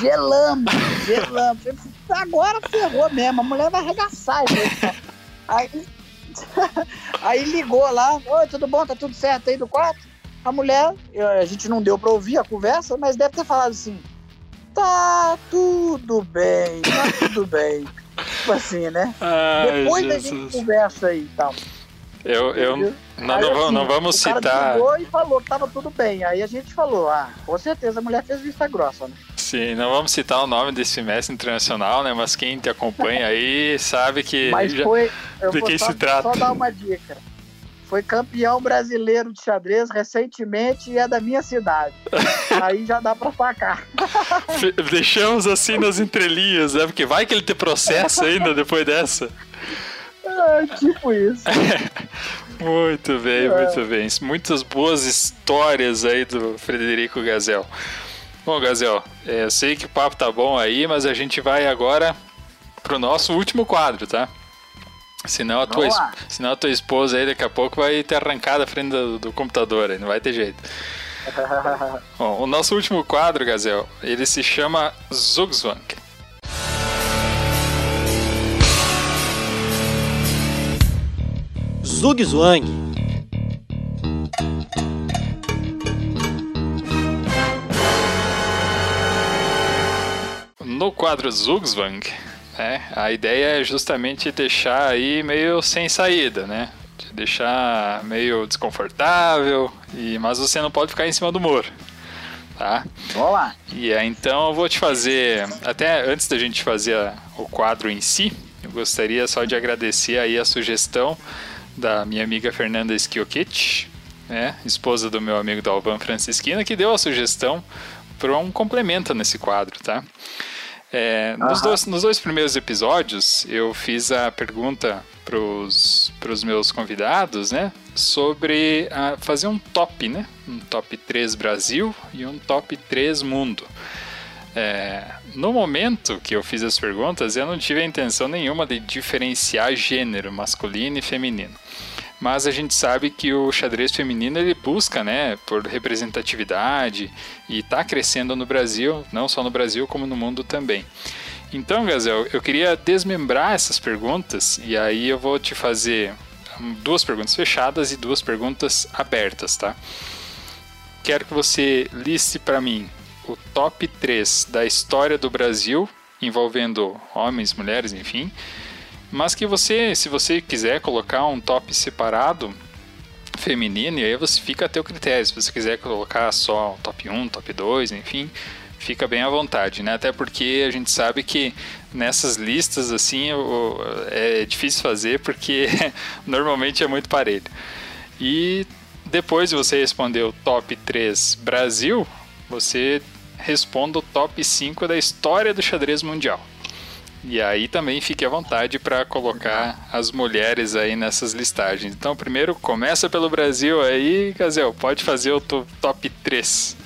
Gelamos, gelamos. Agora ferrou mesmo, a mulher vai arregaçar isso aí. Aí, ligou lá, oi, tudo bom? Tá tudo certo aí do quarto? A mulher, a gente não deu pra ouvir a conversa, mas deve ter falado assim, tá tudo bem, tá tudo bem. Tipo assim, né? Ai, Depois a gente Jesus. conversa aí e tal. Eu, eu, não, Aí, assim, não vamos o cara citar. ligou e falou que tava tudo bem. Aí a gente falou, ah, com certeza a mulher fez vista grossa, né? Sim, não vamos citar o nome desse mestre internacional, né? Mas quem te acompanha aí sabe que. Mas já- foi. Eu de quem só, se trata. só dar uma dica. Foi campeão brasileiro de xadrez recentemente e é da minha cidade. Aí já dá pra sacar. Deixamos assim nas entrelinhas, né? Porque vai que ele te processa ainda depois dessa. É, tipo isso. Muito bem, É. muito bem. Muitas boas histórias aí do Frederico Gazel. Bom, Gazel, é, eu sei que o papo tá bom aí, mas a gente vai agora pro nosso último quadro, tá? Senão a, tua, es- senão a tua esposa aí daqui a pouco vai ter arrancado a frente do, do computador aí, não vai ter jeito. Bom, o nosso último quadro, Gazel, ele se chama Zugzwang. Zugzwang. No quadro Zugzwang, né, a ideia é justamente deixar aí meio sem saída, né? Te deixar meio desconfortável, e, mas você não pode ficar em cima do muro, tá? Vamos lá. E aí, então eu vou te fazer, até antes da gente fazer a- o quadro em si, eu gostaria só de agradecer aí a sugestão da minha amiga Fernanda Schioquete, né, esposa do meu amigo Dalvan Francisquina, que deu a sugestão para um complemento nesse quadro, tá? É, nos, dois, nos dois primeiros episódios, eu fiz a pergunta para os meus convidados, né? Sobre ah, fazer um top, né? Um top 3 Brasil e um top 3 mundo. É, no momento que eu fiz as perguntas, eu não tive a intenção nenhuma de diferenciar gênero masculino e feminino. Mas a gente sabe que o xadrez feminino ele busca, né, por representatividade e está crescendo no Brasil, não só no Brasil como no mundo também. Então, Gazel, eu queria desmembrar essas perguntas e aí eu vou te fazer duas perguntas fechadas e duas perguntas abertas, tá? Quero que você liste para mim o top 3 da história do Brasil, envolvendo homens, mulheres, enfim. Mas que você, se você quiser colocar um top separado feminino, e aí você fica a teu critério. Se você quiser colocar só top 1, top 2, enfim, fica bem à vontade, né? Até porque a gente sabe que nessas listas assim é difícil fazer porque normalmente é muito parelho. E depois de você responder o top 3 Brasil, você responda o top 5 da história do xadrez mundial. E aí também fique à vontade para colocar as mulheres aí nessas listagens. Então, primeiro, começa pelo Brasil aí, Gazel, pode fazer o top 3.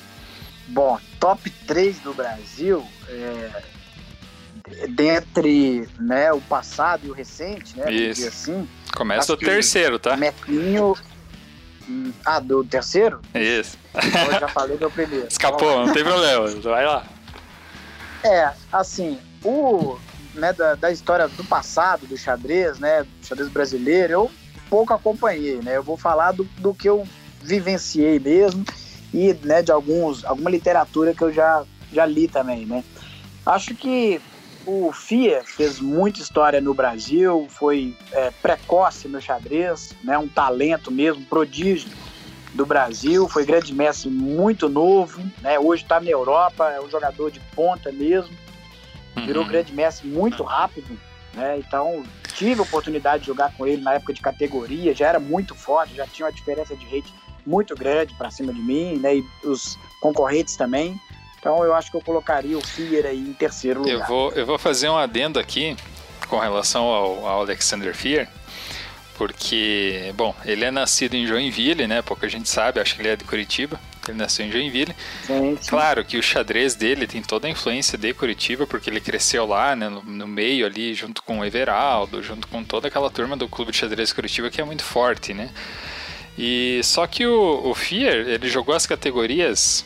Bom, top 3 do Brasil, é, dentre né, o passado e o recente, né? Isso. Assim, Começa o terceiro, tá? Metinho. Hum, ah, do terceiro? Isso. Então, eu já falei do primeiro. Escapou, não tem problema. Vai lá. É, assim, o né, da, da, história do passado do xadrez, né, do xadrez brasileiro, eu pouco acompanhei, né? Eu vou falar do, do que eu vivenciei mesmo e né, de alguns, alguma literatura que eu já, já li também, né? Acho que o FIA fez muita história no Brasil, foi é, precoce no xadrez, né, um talento mesmo, prodígio do Brasil, foi grande mestre muito novo, né, hoje está na Europa, é um jogador de ponta mesmo, virou uhum. grande mestre muito rápido, né, então tive a oportunidade de jogar com ele na época de categoria, já era muito forte, já tinha uma diferença de rate muito grande para cima de mim, né, e os concorrentes também, então eu acho que eu colocaria o Fier aí em terceiro lugar. Eu vou, eu vou fazer um adendo aqui com relação ao, ao Alexander Fier, porque, bom, ele é nascido em Joinville, né? Pouca gente sabe, acho que ele é de Curitiba. Ele nasceu em Joinville. Sim, sim. Claro que o xadrez dele tem toda a influência de Curitiba, porque ele cresceu lá, né, no, no, meio ali, junto com o Everaldo, junto com toda aquela turma do Clube de Xadrez Curitiba, que é muito forte, né? E só que o, o Fier, ele jogou as categorias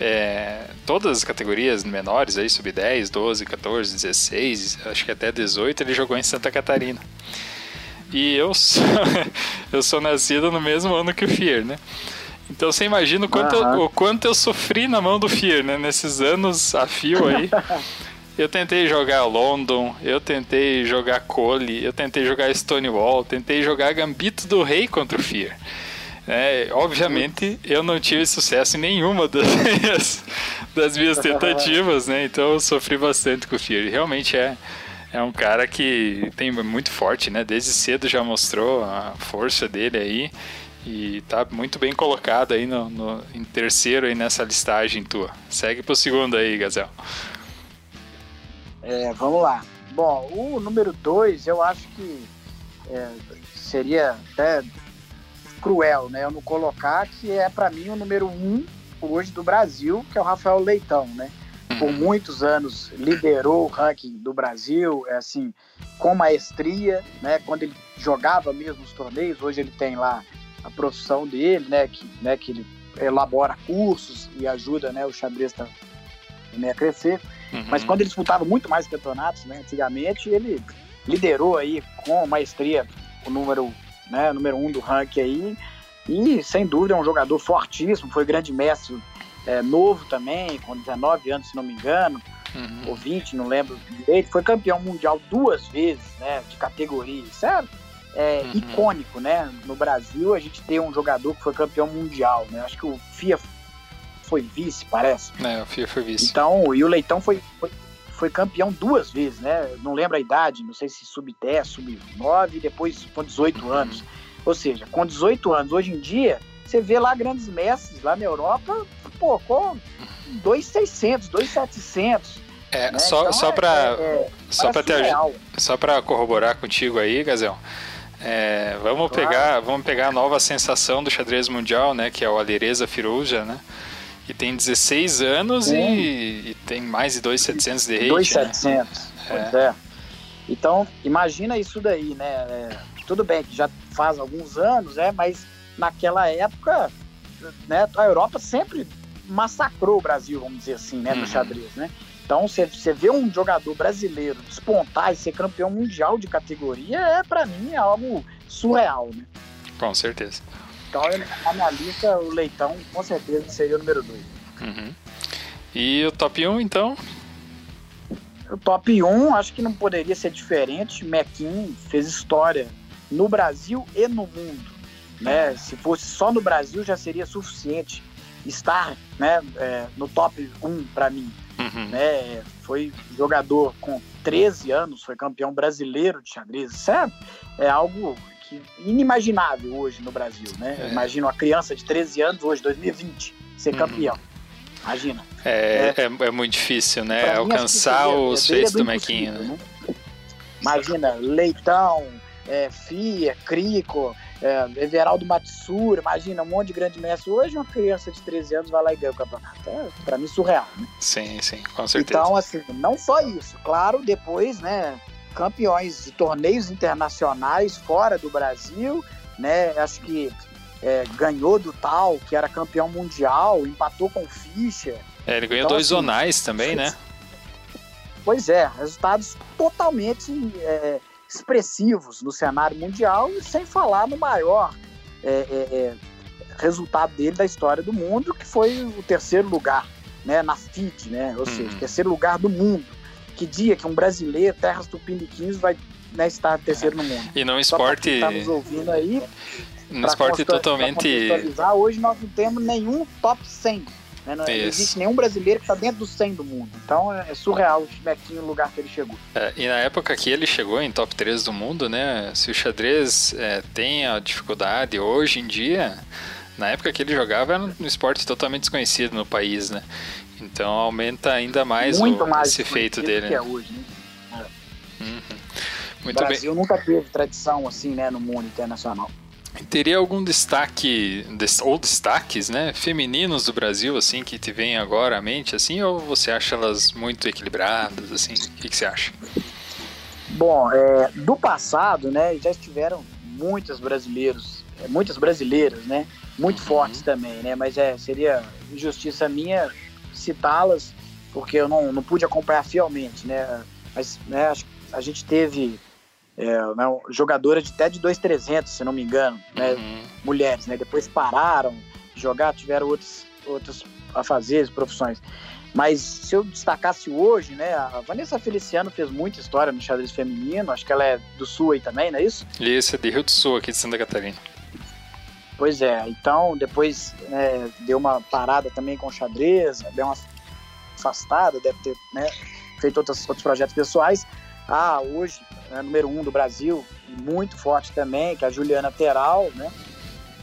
é, todas as categorias menores, aí, sub 10, 12, 14, 16, acho que até 18, ele jogou em Santa Catarina. E eu sou, eu sou nascido no mesmo ano que o Fier, né? Então você imagina o quanto, uhum. eu, o quanto eu sofri na mão do Fier, né? Nesses anos a fio aí. eu tentei jogar London, eu tentei jogar Cole, eu tentei jogar Stonewall, tentei jogar Gambito do Rei contra o Fier. É, obviamente eu não tive sucesso em nenhuma das minhas, das minhas tentativas, né? Então eu sofri bastante com o Fear. Realmente é, é um cara que tem muito forte, né? Desde cedo já mostrou a força dele aí e tá muito bem colocado aí no, no em terceiro aí nessa listagem tua. Segue pro segundo aí, Gazel. É, vamos lá. Bom, o número dois eu acho que é, seria até cruel, né? Eu não colocar que é para mim o número um hoje do Brasil, que é o Rafael Leitão, né? Por uhum. muitos anos liderou o ranking do Brasil, é assim, com maestria, né? Quando ele jogava mesmo os torneios, hoje ele tem lá a profissão dele, né? Que, né, que ele elabora cursos e ajuda, né? O xadrez também a crescer. Uhum. Mas quando ele disputava muito mais campeonatos, né? Antigamente ele liderou aí com maestria o número né, número um do ranking aí. E, sem dúvida, é um jogador fortíssimo, foi grande mestre é, novo também, com 19 anos, se não me engano, uhum. ou 20, não lembro direito. Foi campeão mundial duas vezes, né, de categoria. Isso é, é uhum. icônico, né? No Brasil, a gente tem um jogador que foi campeão mundial, né? Acho que o FIA foi vice, parece. É, o FIA foi vice. Então, e o Leitão foi, foi foi campeão duas vezes, né? Não lembro a idade, não sei se sub-10, sub-9, depois com 18 uhum. anos. Ou seja, com 18 anos, hoje em dia, você vê lá grandes mestres lá na Europa, pô, com 2,600, 2,700. É, né? só, então, só é, para é, é, só para ter só para corroborar contigo aí, Gazel. É, vamos claro. pegar, vamos pegar a nova sensação do xadrez mundial, né, que é o Alereza Firuja, né? que tem 16 anos e, e, tem mais de 2,700 de rate. 2,700, né? pois é. é. Então, imagina isso daí, né? É, tudo bem que já faz alguns anos, é, mas naquela época, né, a Europa sempre massacrou o Brasil, vamos dizer assim, né, no uhum. xadrez, né? Então, você vê um jogador brasileiro despontar e ser campeão mundial de categoria, é para mim é algo surreal, né? Com certeza. Então, eu- na minha lista, o Leitão com certeza seria o número 2. Uhum. E o top 1, então? O top 1, acho que não poderia ser diferente. Mequin fez história no Brasil e no mundo. Né? Se fosse só no Brasil, já seria suficiente estar né, é, no top 1 para mim. Uhum. Né? Foi jogador com 13 anos, foi campeão brasileiro de xadrez. Isso é, é algo que, inimaginável hoje no Brasil. Né? É. Imagina uma criança de 13 anos, hoje, 2020, ser Uhum. campeão. Imagina. É, é, é muito difícil, né? Pra Alcançar os feitos do Mequinho, né? Imagina, Leitão, é, Fia, Crico, é, Everaldo Matsura, imagina, um monte de grande mestre. Hoje uma criança de 13 anos vai lá e ganha o campeonato. É, pra mim, surreal. Né? Sim, sim, com certeza. Então, assim, não só isso. Claro, depois, né, campeões de torneios internacionais fora do Brasil, né, acho que é, ganhou do tal, que era campeão mundial, empatou com o Fischer. É, ele ganhou então, dois assim, zonais também, né? Pois é, resultados totalmente é, expressivos no cenário mundial e sem falar no maior é, é, é, resultado dele da história do mundo, que foi o terceiro lugar né, na FIDE, né? ou seja, Uhum. terceiro lugar do mundo. Que dia que um brasileiro, terras tupiniquins, vai né, estar terceiro no mundo? E Só pra esporte, quem tá nos ouvindo aí, pra esporte totalmente. Hoje nós não temos nenhum top 100. Né? Não, Isso. existe nenhum brasileiro que está dentro do 100 do mundo. Então é, é surreal o Chimequinho, o lugar que ele chegou. É, e na época que ele chegou em top 3 do mundo, né? Se o xadrez é, tem a dificuldade hoje em dia, na época que ele jogava era um esporte totalmente desconhecido no país, né? Então aumenta ainda mais Muito o- mais esse feito dele. que é né? hoje. Né? Uhum. O Muito bem. Brasil nunca teve tradição assim, né, no mundo internacional. Teria algum destaque, des- ou destaques, né, femininos do Brasil, assim, que te vem agora à mente, assim, ou você acha elas muito equilibradas, assim? O que, que você acha? Bom, é, do passado, né, já estiveram muitos brasileiros, é, muitas brasileiras, né, muito Uhum. fortes também, né, mas é, seria injustiça minha citá-las, porque eu não, não pude acompanhar fielmente, né, mas né, a gente teve é, né, jogadora de até de 2,300, se não me engano, né, Uhum. mulheres, né? Depois pararam de jogar, tiveram outros, outros afazeres, profissões. Mas se eu destacasse hoje, né? A Vanessa Feliciano fez muita história no xadrez feminino, acho que ela é do Sul aí também, não é isso? Esse é de Rio do Sul, aqui de Santa Catarina. Pois é, então depois né, deu uma parada também com o xadrez, deu uma afastada, deve ter né, feito outros, outros projetos pessoais. Ah, hoje, né, número um do Brasil, muito forte também, que é a Juliana Teral, né?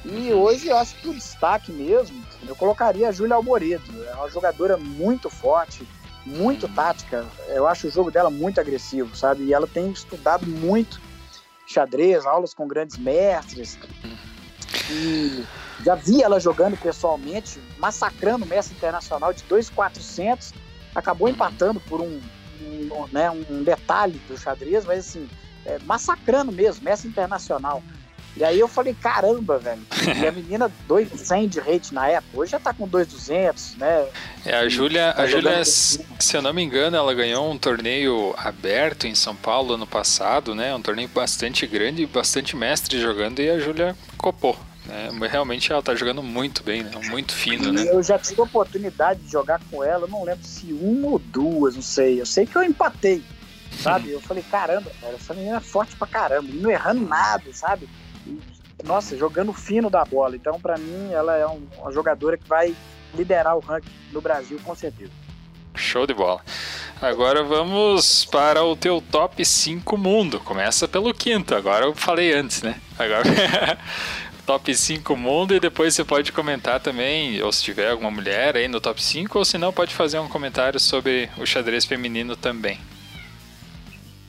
E hoje eu acho que o destaque mesmo, eu colocaria a Júlia Alboredo. É uma jogadora muito forte, muito tática. Eu acho o jogo dela muito agressivo, sabe? E ela tem estudado muito xadrez, aulas com grandes mestres. E já vi ela jogando pessoalmente, massacrando o mestre internacional de 2,400. Acabou empatando por um, um, né, um detalhe do xadrez, mas assim, é, massacrando mesmo, mestre internacional. E aí eu falei, caramba, velho. E a menina 200 de rate na época, hoje já tá com 2,200, né? É, a Júlia, a Tá Júlia, jogando se se eu não me engano, ela ganhou um torneio aberto em São Paulo ano passado, né? Um torneio bastante grande, bastante mestre jogando e a Júlia copou. Mas Realmente ela tá jogando muito bem, né? Muito fino, né? Eu já tive a oportunidade de jogar com ela, não lembro se uma ou duas, não sei. Eu sei que eu empatei, sabe? Eu falei, caramba, cara, essa menina é forte pra caramba, não errando nada, sabe? E, nossa, jogando fino da bola. Então, pra mim, ela é um- uma jogadora que vai liderar o ranking no Brasil, com certeza. Show de bola. Agora vamos para o teu top 5 mundo. Começa pelo quinto. Agora eu falei antes, né? Agora top 5 mundo e depois você pode comentar também, ou se tiver alguma mulher aí no top 5, ou se não, pode fazer um comentário sobre o xadrez feminino também.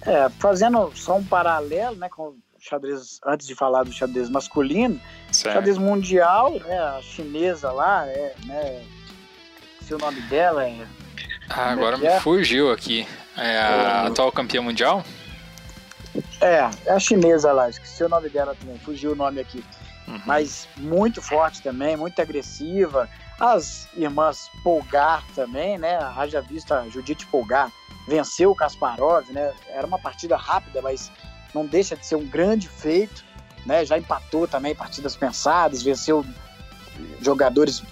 É, fazendo só um paralelo, né, com o xadrez, antes de falar do xadrez masculino, Certo? xadrez mundial, né, a chinesa lá, é, né, se o nome dela é Ah, agora é me é? fugiu aqui. É a É. atual campeã mundial? É, é a chinesa lá, esqueci o nome dela também, fugiu o nome aqui. Uhum. Mas muito forte também, muito agressiva. As irmãs Polgar também, né? Haja vista a Judite Polgar venceu o Kasparov, né? Era uma partida rápida, mas não deixa de ser um grande feito, né? Já empatou também partidas pensadas, venceu jogadores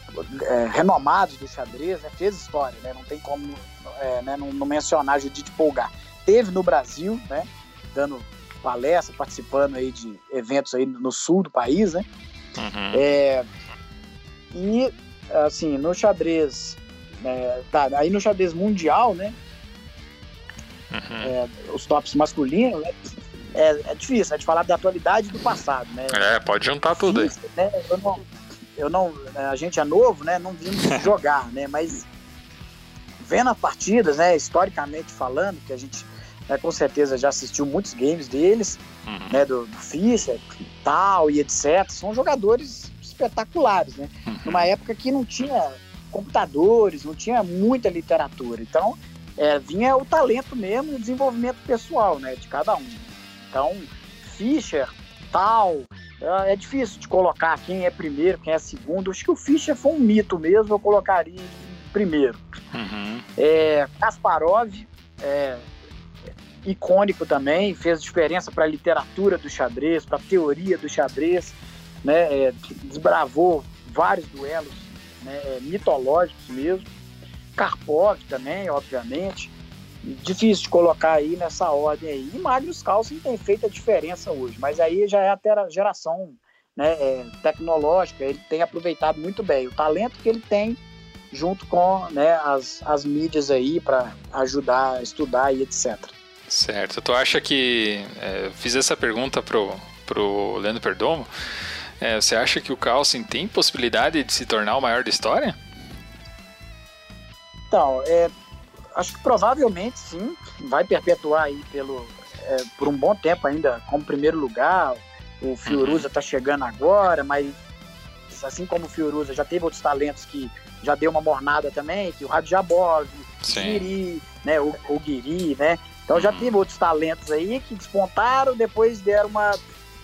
é, renomados do xadrez, né? Fez história, né? Não tem como é, né? não, não mencionar Judite Polgar. Teve no Brasil, né? Dando palestra, participando aí de eventos aí no sul do país, né? Uhum. É, e, assim, no xadrez, é, tá, aí no xadrez mundial, né? Uhum. é, os tops masculinos, né? É, é difícil, né? De falar da atualidade e do passado, né? É, pode juntar tudo aí. Difícil, né? Eu não, eu não, a gente é novo, né? Não vimos jogar, né? Mas vendo as partidas, né? Historicamente falando, que a gente né, com certeza já assistiu muitos games deles, Uhum. né? Do, do Fischer, tal e etc. São jogadores espetaculares, né? Uhum. Numa época que não tinha computadores, não tinha muita literatura. Então, é, vinha o talento mesmo e o desenvolvimento pessoal, né? De cada um. Então, Fischer, tal, é é difícil de colocar quem é primeiro, quem é segundo. Acho que o Fischer foi um mito mesmo, eu colocaria primeiro. Uhum. É, Kasparov, é, icônico também, fez diferença para a literatura do xadrez, para a teoria do xadrez, né? É, desbravou vários duelos né, é, mitológicos mesmo. Karpov também, obviamente. Difícil de colocar aí nessa ordem aí. E Magnus Carlsen tem feito a diferença hoje, mas aí já é até a geração né, é, tecnológica, ele tem aproveitado muito bem o talento que ele tem junto com né, as, as mídias aí para ajudar estudar e etc. Certo. Tu acha que. é, fiz essa pergunta pro, pro Leandro Perdomo. É, você acha que o Carlsen tem possibilidade de se tornar o maior da história? Então, é, acho que provavelmente sim, vai perpetuar aí pelo, é, por um bom tempo ainda como primeiro lugar. O Fioruza está chegando agora, mas assim como o Fioruza já teve outros talentos que já deu uma mornada também, que o Radjabov, o Sim. Guiri, né, o, o Guiri, né? Então já teve outros talentos aí que despontaram, depois deram uma,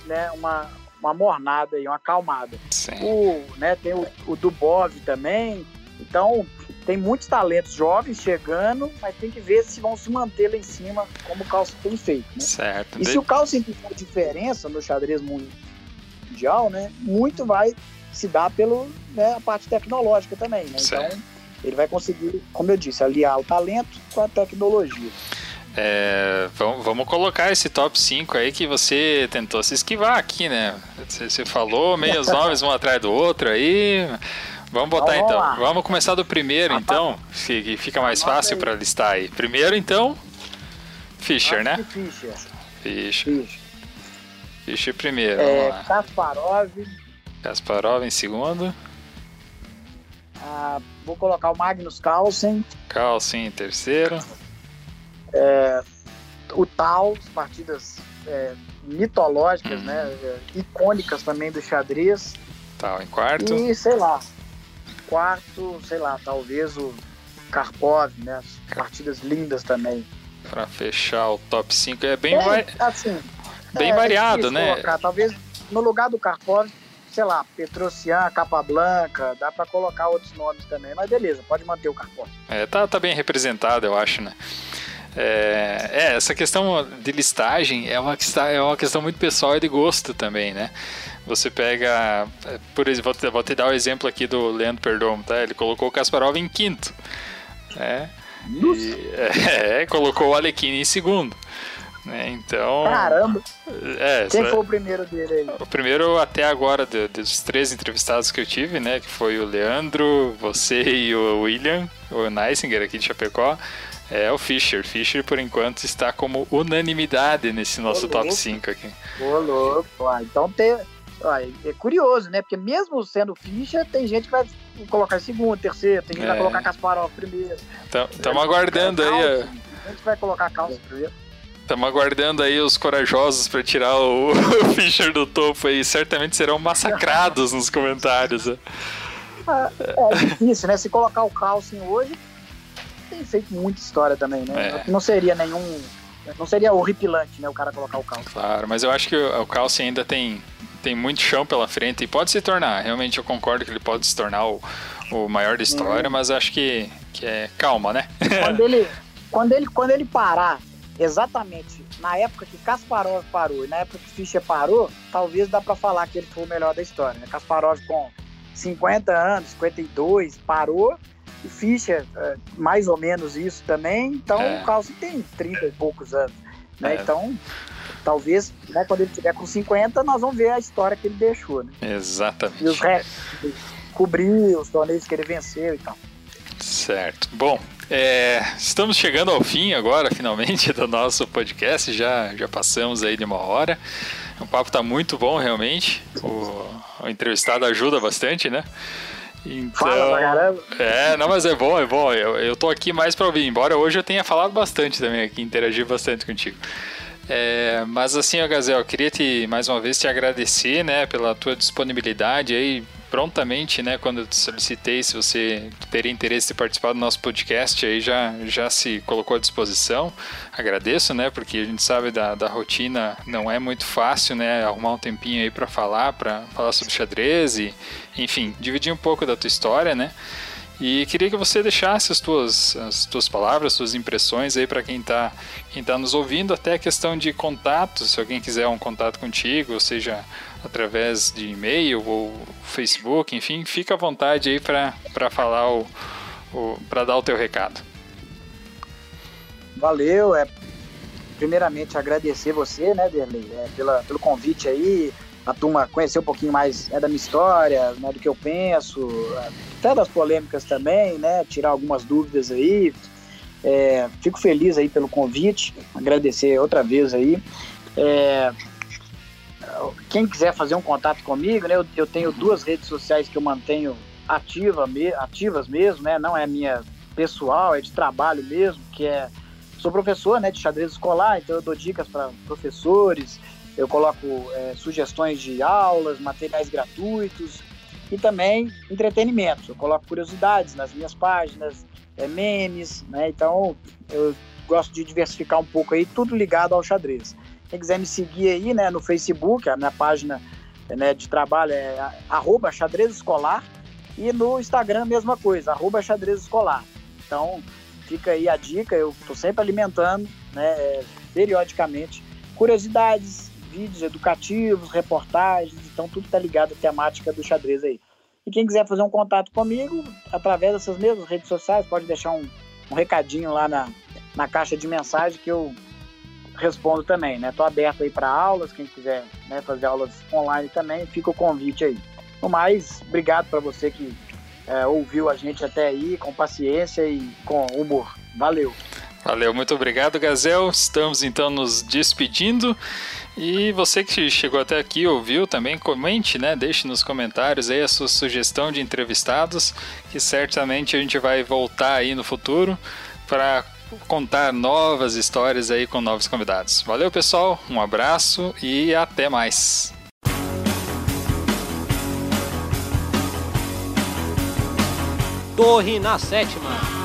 né, uma, uma mornada aí, uma acalmada. Sim. O, né, tem o, o Dubov também. Então, tem muitos talentos jovens chegando, mas tem que ver se vão se manter lá em cima, como o Carlsen tem feito. Né? Certo. E se o Carlsen fizer diferença no xadrez mundial, né, muito vai se dar pela né, parte tecnológica também. Né? Então, ele vai conseguir, como eu disse, aliar o talento com a tecnologia. É, vamos, vamos colocar esse top 5 aí que você tentou se esquivar aqui, né? Você, você falou meio os nomes um atrás do outro aí. Vamos botar Então, vamos então. lá. Vamos começar do primeiro, então, que fica mais fácil para listar aí. Primeiro, então, Fischer, né? Fischer. Fischer. Fischer. Fischer primeiro, É. Kasparov, Kasparov em segundo. ah, vou colocar o Magnus Carlsen, Carlsen em terceiro. O Tal, partidas é, mitológicas, Uhum. né, é, icônicas também do xadrez. Tal em quarto. E, sei lá, quarto, sei lá, talvez o Karpov, né, as partidas lindas também. Pra fechar o top 5. É bem, É, vari- assim, bem é variado, né? colocar. Talvez no lugar do Karpov, sei lá, Petrosian, Capablanca, dá pra colocar outros nomes também, mas beleza, pode manter o Karpov. É, tá, tá bem representado, eu acho, né? É, é, essa questão de listagem é uma, questão, é uma questão muito pessoal e de gosto também, né? Você pega, é, por exemplo, vou te, dar o exemplo aqui do Leandro Perdomo, tá? Ele colocou o Kasparov em quinto, né? E, é, colocou o Alekhine em segundo, né? Então, Caramba, é, quem foi o primeiro dele aí? o primeiro até agora de- dos três entrevistados que eu tive, né, que foi o Leandro, você e o William, o Neisinger aqui de Chapecó, é o Fischer. Fischer, por enquanto, está como unanimidade nesse nosso Ô, top louco. 5 aqui. Ô, louco. Ó, então tem. ó, é curioso, né? Porque mesmo sendo Fischer, tem gente que vai colocar em segundo, terceiro, tem gente que vai É. colocar Kasparov primeiro. Estamos aguardando aí, Carlsen, A gente vai colocar Carlsen primeiro. estamos aguardando aí os corajosos para tirar o, o Fischer do topo aí. Certamente serão massacrados nos comentários. ó. É difícil, né? Se colocar o Carlsen hoje, tem feito muita história também, né? É. Não seria nenhum não seria horripilante, né, o cara colocar o calço. Claro, mas eu acho que o, o calce ainda tem, tem muito chão pela frente e pode se tornar. Realmente eu concordo que ele pode se tornar o, o maior da história, mas acho que, que é calma, né? quando ele, quando ele, quando ele parar exatamente na época que Kasparov parou e na época que Fischer parou, talvez dá para falar que ele foi o melhor da história. Né? Kasparov com 50 anos, 52, parou Fischer é, mais ou menos isso também. Então É. o Carlsen tem 30 e poucos anos. Né? É. Então, talvez né, quando ele tiver com 50, nós vamos ver a história que ele deixou. Né? E os Exatamente. restos, cobrir os torneios que ele venceu e tal. Certo. Bom, é, estamos chegando ao fim agora, finalmente, do nosso podcast. Já, já passamos aí de uma hora. O papo tá muito bom, realmente. O, o entrevistado ajuda bastante, né? Então, Fala pra caramba. é, não, mas é bom, é bom. Eu, eu tô aqui mais pra ouvir, embora hoje eu tenha falado bastante também aqui, interagi bastante contigo. É, mas assim, Gazel, eu queria te, mais uma vez te agradecer, né, pela tua disponibilidade aí, prontamente, né, quando eu te solicitei se você teria interesse de participar do nosso podcast, aí já, já se colocou à disposição. Agradeço, né, porque a gente sabe da, da rotina, não é muito fácil, né, arrumar um tempinho aí para falar, para falar sobre xadrez e, enfim, dividir um pouco da tua história, né. E queria que você deixasse as tuas, as tuas palavras, as impressões aí para quem está quem tá nos ouvindo, até a questão de contato, se alguém quiser um contato contigo, seja através de e-mail ou Facebook, enfim, fica à vontade aí para falar o, o para dar o teu recado. Valeu, é primeiramente agradecer você, né, Derley, é, pela, pelo convite aí, a turma conhecer um pouquinho mais né, da minha história, né, do que eu penso, até das polêmicas também, né, tirar algumas dúvidas aí. É, fico feliz aí pelo convite, agradecer outra vez aí. É, quem quiser fazer um contato comigo, né, eu, eu tenho duas redes sociais que eu mantenho ativa, me, ativas mesmo, né, não é minha pessoal, é de trabalho mesmo, que é sou professor né, de xadrez escolar, então eu dou dicas para professores, eu coloco é, sugestões de aulas, materiais gratuitos e também entretenimento. Eu coloco curiosidades nas minhas páginas, é, memes, né? Então eu gosto de diversificar um pouco aí, tudo ligado ao xadrez. Quem quiser me seguir aí né, no Facebook, a minha página né, de trabalho é arroba xadrez escolar e no Instagram mesma coisa, arroba xadrez escolar. Então fica aí a dica, eu estou sempre alimentando, né, periodicamente, curiosidades, vídeos educativos, reportagens, então tudo está ligado à temática do xadrez aí. E quem quiser fazer um contato comigo, através dessas mesmas redes sociais, pode deixar um, um recadinho lá na, na caixa de mensagem que eu respondo também, né? Estou aberto aí para aulas, quem quiser né, fazer aulas online também, fica o convite aí. No mais, obrigado para você que é, ouviu a gente até aí, com paciência e com humor. Valeu! Valeu, muito obrigado, Gazel. Estamos então nos despedindo. E você que chegou até aqui, ouviu também, comente, né? Deixe nos comentários aí a sua sugestão de entrevistados, que certamente a gente vai voltar aí no futuro para contar novas histórias aí com novos convidados. Valeu, pessoal. Um abraço e até mais. Torre na sétima.